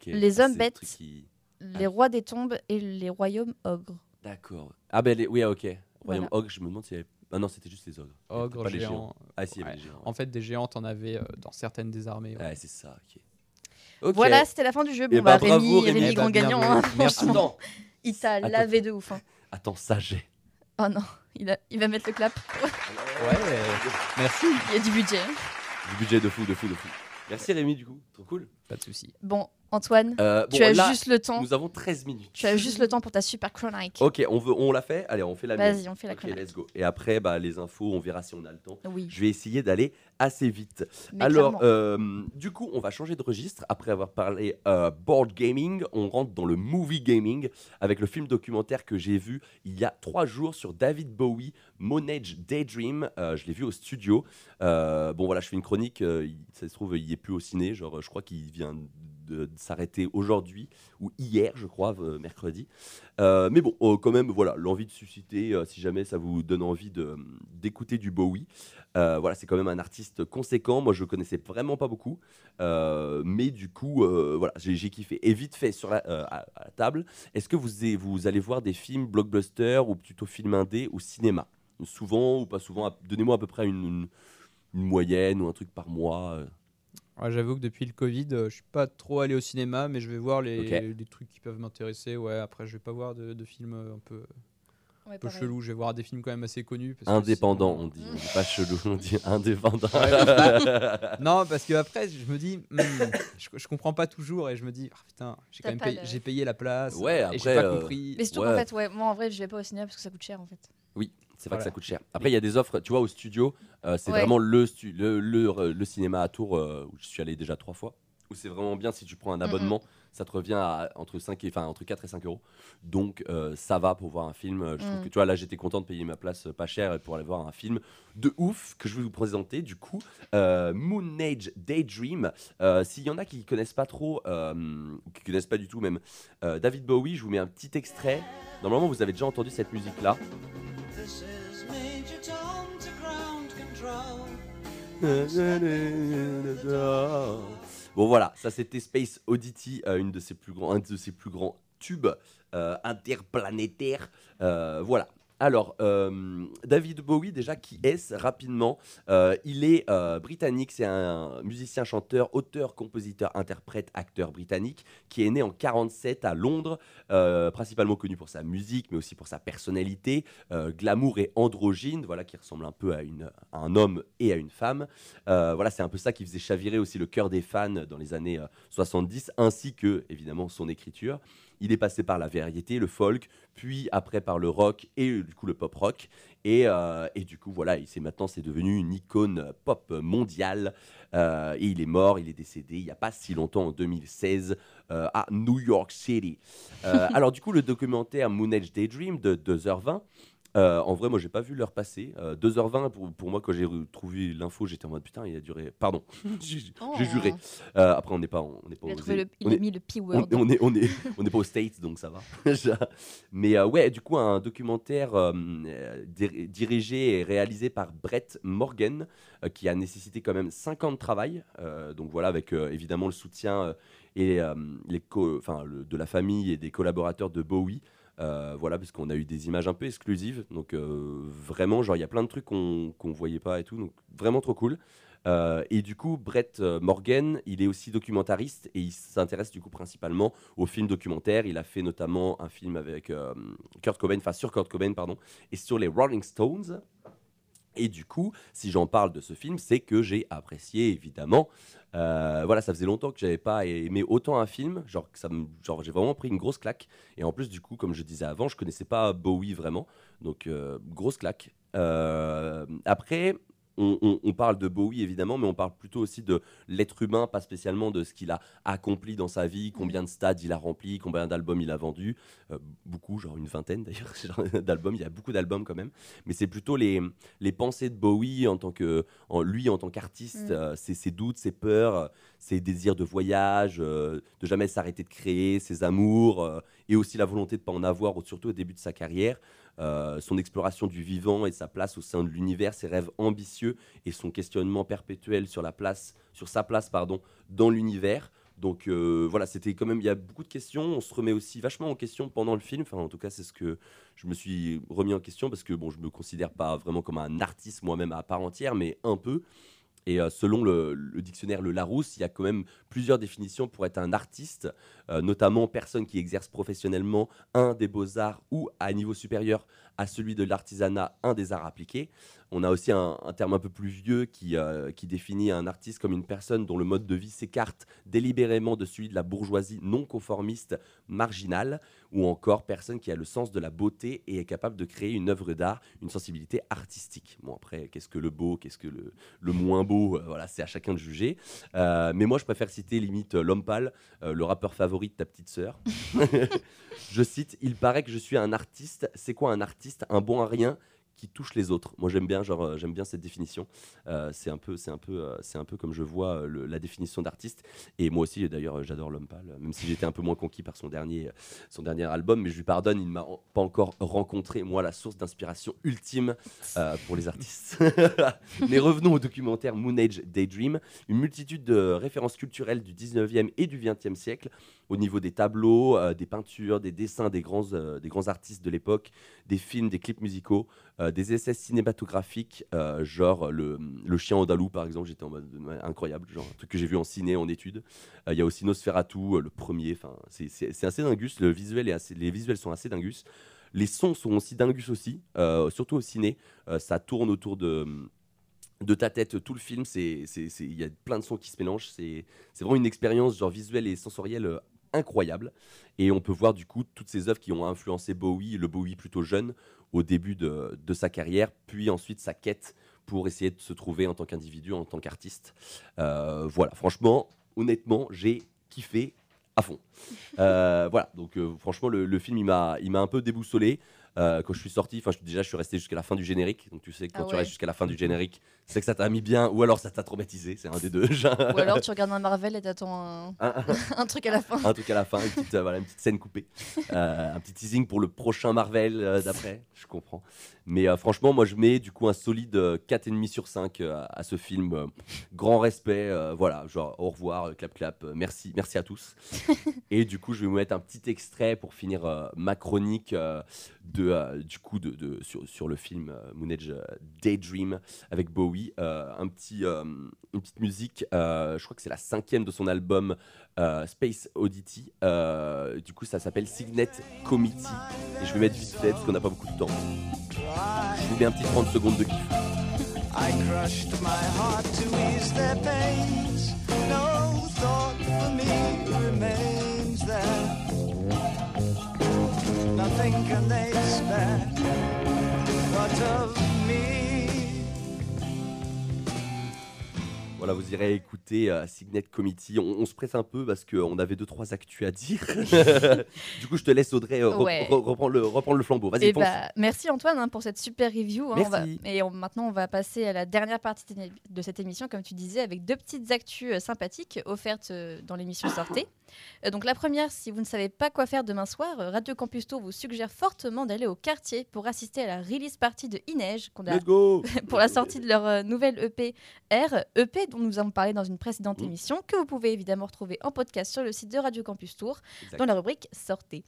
Les Ah, hommes bêtes. qui- les rois des tombes et les royaumes ogres. D'accord. Ah, ben les... oui, ah, ok. Royaume Voilà. ogre, je me demande s'il y avait. Ah non, c'était juste les ogres. Il y avait Ogre, pas les géant. Ah, si, il y avait Ouais. les géants. En fait, des géants, t'en avais euh, dans certaines des armées. ouais. C'est ça, ok. Voilà, c'était la fin du jeu. Bon, Eh bah, ben, bravo, Rémi, Rémi. Grand gagnant. hein, franchement. Il t'a lavé de ouf. hein. attends, ça j'ai. Oh non, il, a- il va mettre le clap. Ouais, merci. Il y a du budget. hein. Du budget de fou, de fou, de fou. Merci Rémi, du coup. Trop cool. Pas de souci. Bon, Antoine, Euh, tu bon, as là, juste le temps. nous avons 13 minutes. Tu as juste le temps pour ta super chronique. Ok, on, veut, on l'a fait? Allez, on fait la. Vas-y, on fait la chronique. let's go. Et après, bah, les infos, on verra si on a le temps. Oui. Je vais essayer d'aller assez vite. Mais Alors, euh, du coup, on va changer de registre. Après avoir parlé euh, board gaming, on rentre dans le movie gaming avec le film documentaire que j'ai vu il y a trois jours sur David Bowie, Monage Daydream. Euh, je l'ai vu au studio. Bon, voilà, je fais une chronique. ça se trouve, il est plus au ciné. Genre, je crois qu'il vient de, s'arrêter aujourd'hui ou hier, je crois, mercredi. Euh, mais bon, euh, quand même, voilà, l'envie de susciter, euh, si jamais ça vous donne envie d'écouter du Bowie. Voilà, c'est quand même un artiste conséquent. Moi, je connaissais vraiment pas beaucoup. Mais du coup, voilà, j'ai, kiffé. Et vite fait, sur la, à, la table, est-ce que vous, vous allez voir des films blockbusters ou plutôt films indés ou cinéma? Souvent ou pas souvent Donnez-moi à peu près une moyenne ou un truc par mois. Euh. Ouais, J'avoue que depuis le Covid, euh, je suis pas trop allé au cinéma, mais je vais voir les, Ok. les trucs qui peuvent m'intéresser. Ouais, après, je vais pas voir de, de films euh, un peu, Ouais, un peu pareil. chelous. Je vais voir des films quand même assez connus. parce que Indépendant, on dit. On dit pas chelou, on dit indépendant. Non, parce que après, je me dis, hmm, je, je comprends pas toujours et je me dis, ah, putain, j'ai quand même pas payé, le- j'ai payé la place. Ouais, et après, j'ai pas euh, compris. Mais surtout Ouais. fait, ouais, moi en vrai, je vais pas au cinéma parce que ça coûte cher en fait. Oui, c'est vrai que Voilà. ça coûte cher. Après, il y a des offres, tu vois, au studio, euh, c'est Ouais. vraiment le, stu- le, le, le cinéma à Tours euh, où je suis allé déjà trois fois. Où c'est vraiment bien si tu prends un abonnement, ça te revient à entre, 5 et, enfin, entre 4 et 5 euros. Donc euh, ça va pour voir un film. Euh, Je trouve Mm. que tu vois, là j'étais content de payer ma place euh, pas chère pour aller voir un film de ouf que je vais vous présenter. Du coup, euh, Moon Age Daydream. Euh, S'il y en a qui connaissent pas trop, euh, ou qui connaissent pas du tout même euh, David Bowie, je vous mets un petit extrait. Normalement, vous avez déjà entendu cette musique là. Bon voilà, ça c'était Space Oddity, euh, un de ses plus grands tubes euh, interplanétaires. Euh, voilà. Alors, euh, David Bowie, déjà, qui est-ce rapidement Euh, Il est euh, britannique, c'est un musicien, chanteur, auteur, compositeur, interprète, acteur britannique, qui est né en 47 à Londres, principalement connu pour sa musique, mais aussi pour sa personnalité, glamour et androgyne, voilà, qui ressemble un peu à, à un homme et à une femme. Voilà, c'est un peu ça qui faisait chavirer aussi le cœur des fans dans les années euh, 70, ainsi que, évidemment, son écriture. Il est passé par la variété, le folk, puis après par le rock et euh, du coup le pop rock. Et, euh, et du coup, voilà, il c'est maintenant c'est devenu une icône pop mondiale. Euh, et il est mort, il est décédé il n'y a pas si longtemps, en 2016, euh, à New York City. Euh, alors du coup, le documentaire Moon Age Daydream de 2h20. Euh, en vrai, moi, j'ai pas vu l'heure passer. Euh, 2h20, pour, pour moi, quand j'ai retrouvé l'info, j'étais en mode putain, il a duré. Pardon, j'ai j'ai Oh. juré. Euh, après, on n'est pas, on n'est pas Il a, aux- trouvé le, il on a est- mis le on, P-word. on est, on, est, on est pas aux States, donc ça va. Mais euh, ouais, du coup, un documentaire dir- dirigé et réalisé par Brett Morgan, qui a nécessité quand même 5 ans de travail. Donc voilà, avec évidemment le soutien et, les co- enfin, le- de la famille et des collaborateurs de Bowie. Euh, voilà, parce qu'on a eu des images un peu exclusives. Donc euh, vraiment, genre, il y a plein de trucs qu'on qu'on voyait pas et tout. Donc vraiment trop cool. Euh, et du coup, Brett Morgan, il est aussi documentariste et il s'intéresse du coup principalement aux films documentaires. Il a fait notamment un film avec Kurt Cobain, enfin sur Kurt Cobain, pardon, et sur les Rolling Stones. Et du coup, si j'en parle de ce film, c'est que j'ai apprécié évidemment. Euh, voilà, ça faisait longtemps que j'avais pas aimé autant un film. Genre, j'ai vraiment pris une grosse claque. Et en plus, du coup, comme je disais avant, je connaissais pas Bowie vraiment. Donc, euh, grosse claque. Euh, après, on, on- on parle de Bowie évidemment, mais on parle plutôt aussi de l'être humain, pas spécialement de ce qu'il a accompli dans sa vie, combien de stades il a rempli, combien d'albums il a vendu. Euh, beaucoup, genre une vingtaine d'ailleurs, d'albums. Il y a beaucoup d'albums quand même. Mais c'est plutôt les, les pensées de Bowie en tant que, en, lui en tant qu'artiste, Mm. euh, ses, ses doutes, ses peurs, euh, ses désirs de voyage, euh, de jamais s'arrêter de créer, ses amours, et aussi la volonté de pas en avoir, surtout au début de sa carrière. Euh, son exploration du vivant et sa place au sein de l'univers, ses rêves ambitieux et son questionnement perpétuel sur la place, sur sa place pardon, dans l'univers. Donc euh, voilà, c'était quand même, il y a beaucoup de questions. On se remet aussi vachement en question pendant le film. Enfin, en tout cas, c'est ce que je me suis remis en question parce que bon, je me considère pas vraiment comme un artiste moi-même à part entière, mais un peu. Et euh, selon le, dictionnaire Le Larousse, il y a quand même plusieurs définitions pour être un artiste, euh, notamment personne qui exerce professionnellement un des beaux-arts ou à un niveau supérieur à celui de l'artisanat, un des arts appliqués. On a aussi un, un terme un peu plus vieux qui, euh, qui définit un artiste comme une personne dont le mode de vie s'écarte délibérément de celui de la bourgeoisie non conformiste marginale, ou encore personne qui a le sens de la beauté et est capable de créer une œuvre d'art, une sensibilité artistique. Bon après, qu'est-ce que le beau, qu'est-ce que le, le moins beau, euh, voilà, c'est à chacun de juger. Euh, mais moi, je préfère citer limite l'homme pâle, euh, le rappeur favori de ta petite sœur. je cite, il paraît que je suis un artiste. C'est quoi un artiste? Un bon à rien? Qui touche les autres. Moi j'aime bien, genre, euh, j'aime bien cette définition. Euh, c'est un peu, c'est un peu, euh, c'est un peu comme je vois la définition d'artiste. Et moi aussi, d'ailleurs, j'adore l'homme pâle, même si j'étais un peu moins conquis par son dernier, son dernier album, mais je lui pardonne. Il ne m'a pas encore rencontré, moi, la source d'inspiration ultime pour les artistes. mais revenons au documentaire Moon Age Daydream, une multitude de références culturelles du 19e et du 20e siècle au niveau des tableaux, euh, des peintures, des dessins des grands, euh, des grands artistes de l'époque, des films, des clips musicaux, euh, des essais cinématographiques, genre le, le chien andalou par exemple, j'étais en mode incroyable, genre un truc que j'ai vu en ciné, en études. Il y a aussi Nosferatu, le premier, c'est- assez dingus, le visuel est assez, les visuels sont assez dingus. Les sons sont aussi dingus aussi, surtout au ciné. Ça tourne autour de, de ta tête tout le film. Il y a plein de sons qui se mélangent. C'est vraiment une expérience genre visuelle et sensorielle incroyable. Et on peut voir du coup toutes ces œuvres qui ont influencé Bowie, le Bowie plutôt jeune, au début de, de sa carrière, puis ensuite sa quête pour essayer de se trouver en tant qu'individu, en tant qu'artiste. Euh, voilà, franchement, honnêtement, j'ai kiffé à fond. Euh, voilà, donc euh, franchement, le, le film, il m'a il m'a un peu déboussolé. Quand je suis sorti, enfin déjà je suis resté jusqu'à la fin du générique, donc tu sais que quand Ah tu restes jusqu'à la fin du générique, c'est que ça t'a mis bien, ou alors ça t'a traumatisé, c'est un des deux. Ou alors tu regardes un Marvel et t'attends un, un, un truc à la fin. un truc à la fin, une petite, euh, voilà, une petite scène coupée, Euh, un petit teasing pour le prochain Marvel euh, d'après, je comprends. Mais euh, franchement, moi je mets du coup un solide euh, 4,5 sur 5 euh, à, à ce film. grand respect, voilà, genre au revoir, clap clap, merci, merci à tous. Et du coup, je vais vous mettre un petit extrait pour finir ma chronique de, du coup de, de- sur, sur le film Moon Age euh, Daydream avec Bowie. Euh, un petit, euh, une petite musique, euh, je crois que c'est la cinquième de son album Space Oddity. Du coup, ça s'appelle Signet Committee. Et je vais mettre vite fait parce qu'on n'a pas beaucoup de temps. Je vous mets un petit 30 secondes de kiff. I crushed my heart to ease their pains. No thought for me remains there. Nothing can they spare. What of Voilà, vous irez écouter euh, Signet Committee. On, on se presse un peu parce qu'on avait deux trois actus à dire. du coup, je te laisse Audrey euh, re- Ouais. re- reprendre le, reprendre le flambeau. Vas-y, fonce. bah, merci Antoine hein, pour cette super review. hein. On va- Merci. et on- maintenant, on va passer à la dernière partie de cette- émission, comme tu disais, avec deux petites actus euh, sympathiques offertes euh, dans l'émission Sortez. Euh, donc la première, si vous ne savez pas quoi faire demain soir, Radio Campus Tour vous suggère fortement d'aller au quartier pour assister à la release party de Inej, qu'on a pour la sortie de leur nouvelle EP R, EP dont nous avons parlé dans une précédente Mhm. émission, que vous pouvez évidemment retrouver en podcast sur le site de Radio Campus Tour, Exact. dans la rubrique Sortez.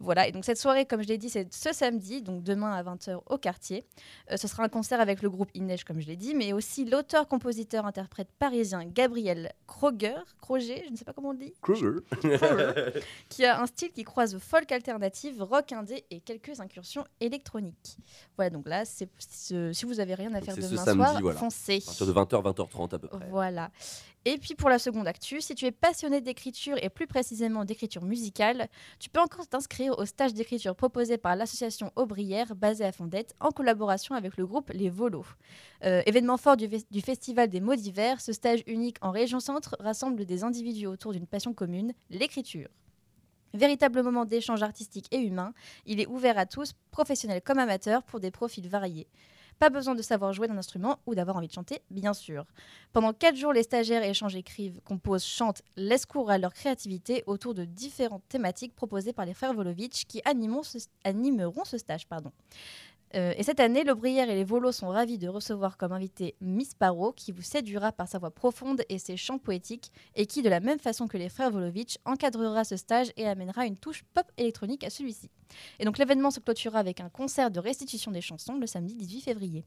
Voilà, et donc cette soirée, comme je l'ai dit, c'est ce samedi, donc demain à 20h au quartier. Euh, ce sera un concert avec le groupe Inej, comme je l'ai dit, mais aussi l'auteur-compositeur-interprète parisien Gabriel Kroger, Kroger, je ne sais pas comment on dit, Kruger. qui a un style qui croise folk alternative, rock indé et quelques incursions électroniques. Voilà, donc là, c'est si vous avez rien à faire demain samedi, soir, voilà. foncez. À partir de 20h, 20h30 à peu près. Voilà. Et puis pour la seconde actu, si tu es passionné d'écriture et plus précisément d'écriture musicale, tu peux encore t'inscrire au stage d'écriture proposé par l'association Aubrière, basée à Fondette, en collaboration avec le groupe Les Volos. Euh, événement fort du, du Festival des mots d'hiver, ce stage unique en région centre rassemble des individus autour d'une passion commune, l'écriture. Véritable moment d'échange artistique et humain, il est ouvert à tous, professionnels comme amateurs, pour des profils variés. Pas besoin de savoir jouer d'un instrument ou d'avoir envie de chanter, bien sûr. Pendant quatre jours, les stagiaires échangent, écrivent, composent, chantent, laissent cours à leur créativité autour de différentes thématiques proposées par les frères Volovitch qui animeront ce, animeront ce stage. Pardon. Euh, et cette année, l'Aubrière et les Volos sont ravis de recevoir comme invité Miss Paro, qui vous séduira par sa voix profonde et ses chants poétiques, et qui, de la même façon que les frères Volovitch, encadrera ce stage et amènera une touche pop électronique à celui-ci. Et donc l'événement se clôturera avec un concert de restitution des chansons le samedi 18 février.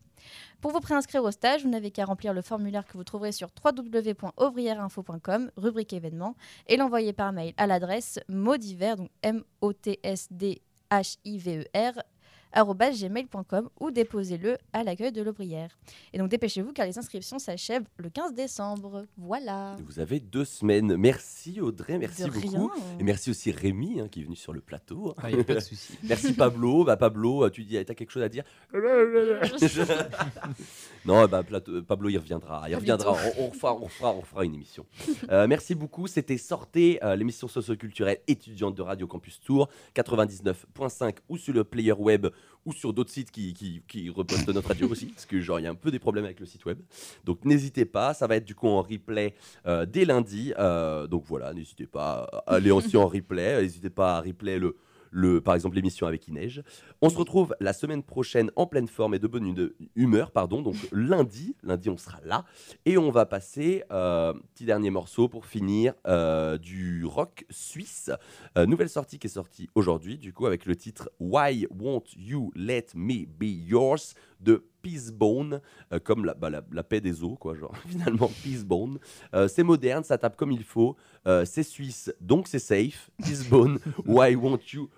Pour vous préinscrire au stage, vous n'avez qu'à remplir le formulaire que vous trouverez sur www.ouvrièreinfo.com, rubrique événements, et l'envoyer par mail à l'adresse maudiver, donc M-O-T-S-D-H-I-V-E-R, arobase gmail.com ou déposez-le à l'accueil de l'Aubrière. Et donc dépêchez-vous car les inscriptions s'achèvent le 15 décembre. Voilà. Vous avez deux semaines. Merci Audrey, merci De beaucoup. rien. Et merci aussi Rémi hein, qui est venu sur le plateau. Il n'y a pas de souci. Merci Pablo. Bah, Pablo, tu dis, t'as quelque chose à dire? non, bah, Plato- Pablo, il reviendra. Il reviendra. On, on fera, on, fera, on fera une émission. Euh, merci beaucoup. C'était Sortez, euh, l'émission socioculturelle étudiante de Radio Campus Tour, 99.5 ou sur le player web ou sur d'autres sites qui, qui, qui repostent notre radio aussi, parce que genre il y a un peu des problèmes avec le site web. Donc n'hésitez pas, ça va être du coup en replay euh, dès lundi. Euh, donc voilà, n'hésitez pas à aller aussi en replay. N'hésitez pas à replay le, le, par exemple l'émission avec Inej. On se retrouve la semaine prochaine en pleine forme et de bonne hu- humeur, pardon. Donc lundi, lundi on sera là et on va passer euh, petit dernier morceau pour finir euh, du rock suisse. Euh, nouvelle sortie qui est sortie aujourd'hui, du coup avec le titre Why Won't You Let Me Be Yours? De Peacebone, euh, comme la, bah, la, la paix des eaux, quoi, genre finalement Peacebone. Euh, c'est moderne, ça tape comme il faut, euh, c'est suisse, donc c'est safe. Peacebone, Why Won't You,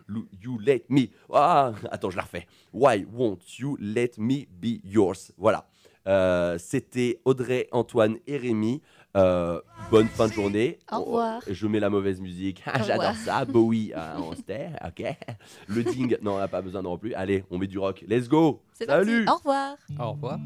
you Let Me. Ah, attends, je la refais. Why Won't You Let Me Be Yours? Voilà. C'était Audrey, Antoine et Rémi. Euh, bonne fin de journée. Au revoir. Je mets la mauvaise musique. J'adore ça. Bowie, euh, on se tait, ok. Le ding, non, on n'a pas besoin non plus. Allez, on met du rock. Let's go. Parti. Salut. Au revoir. Au revoir.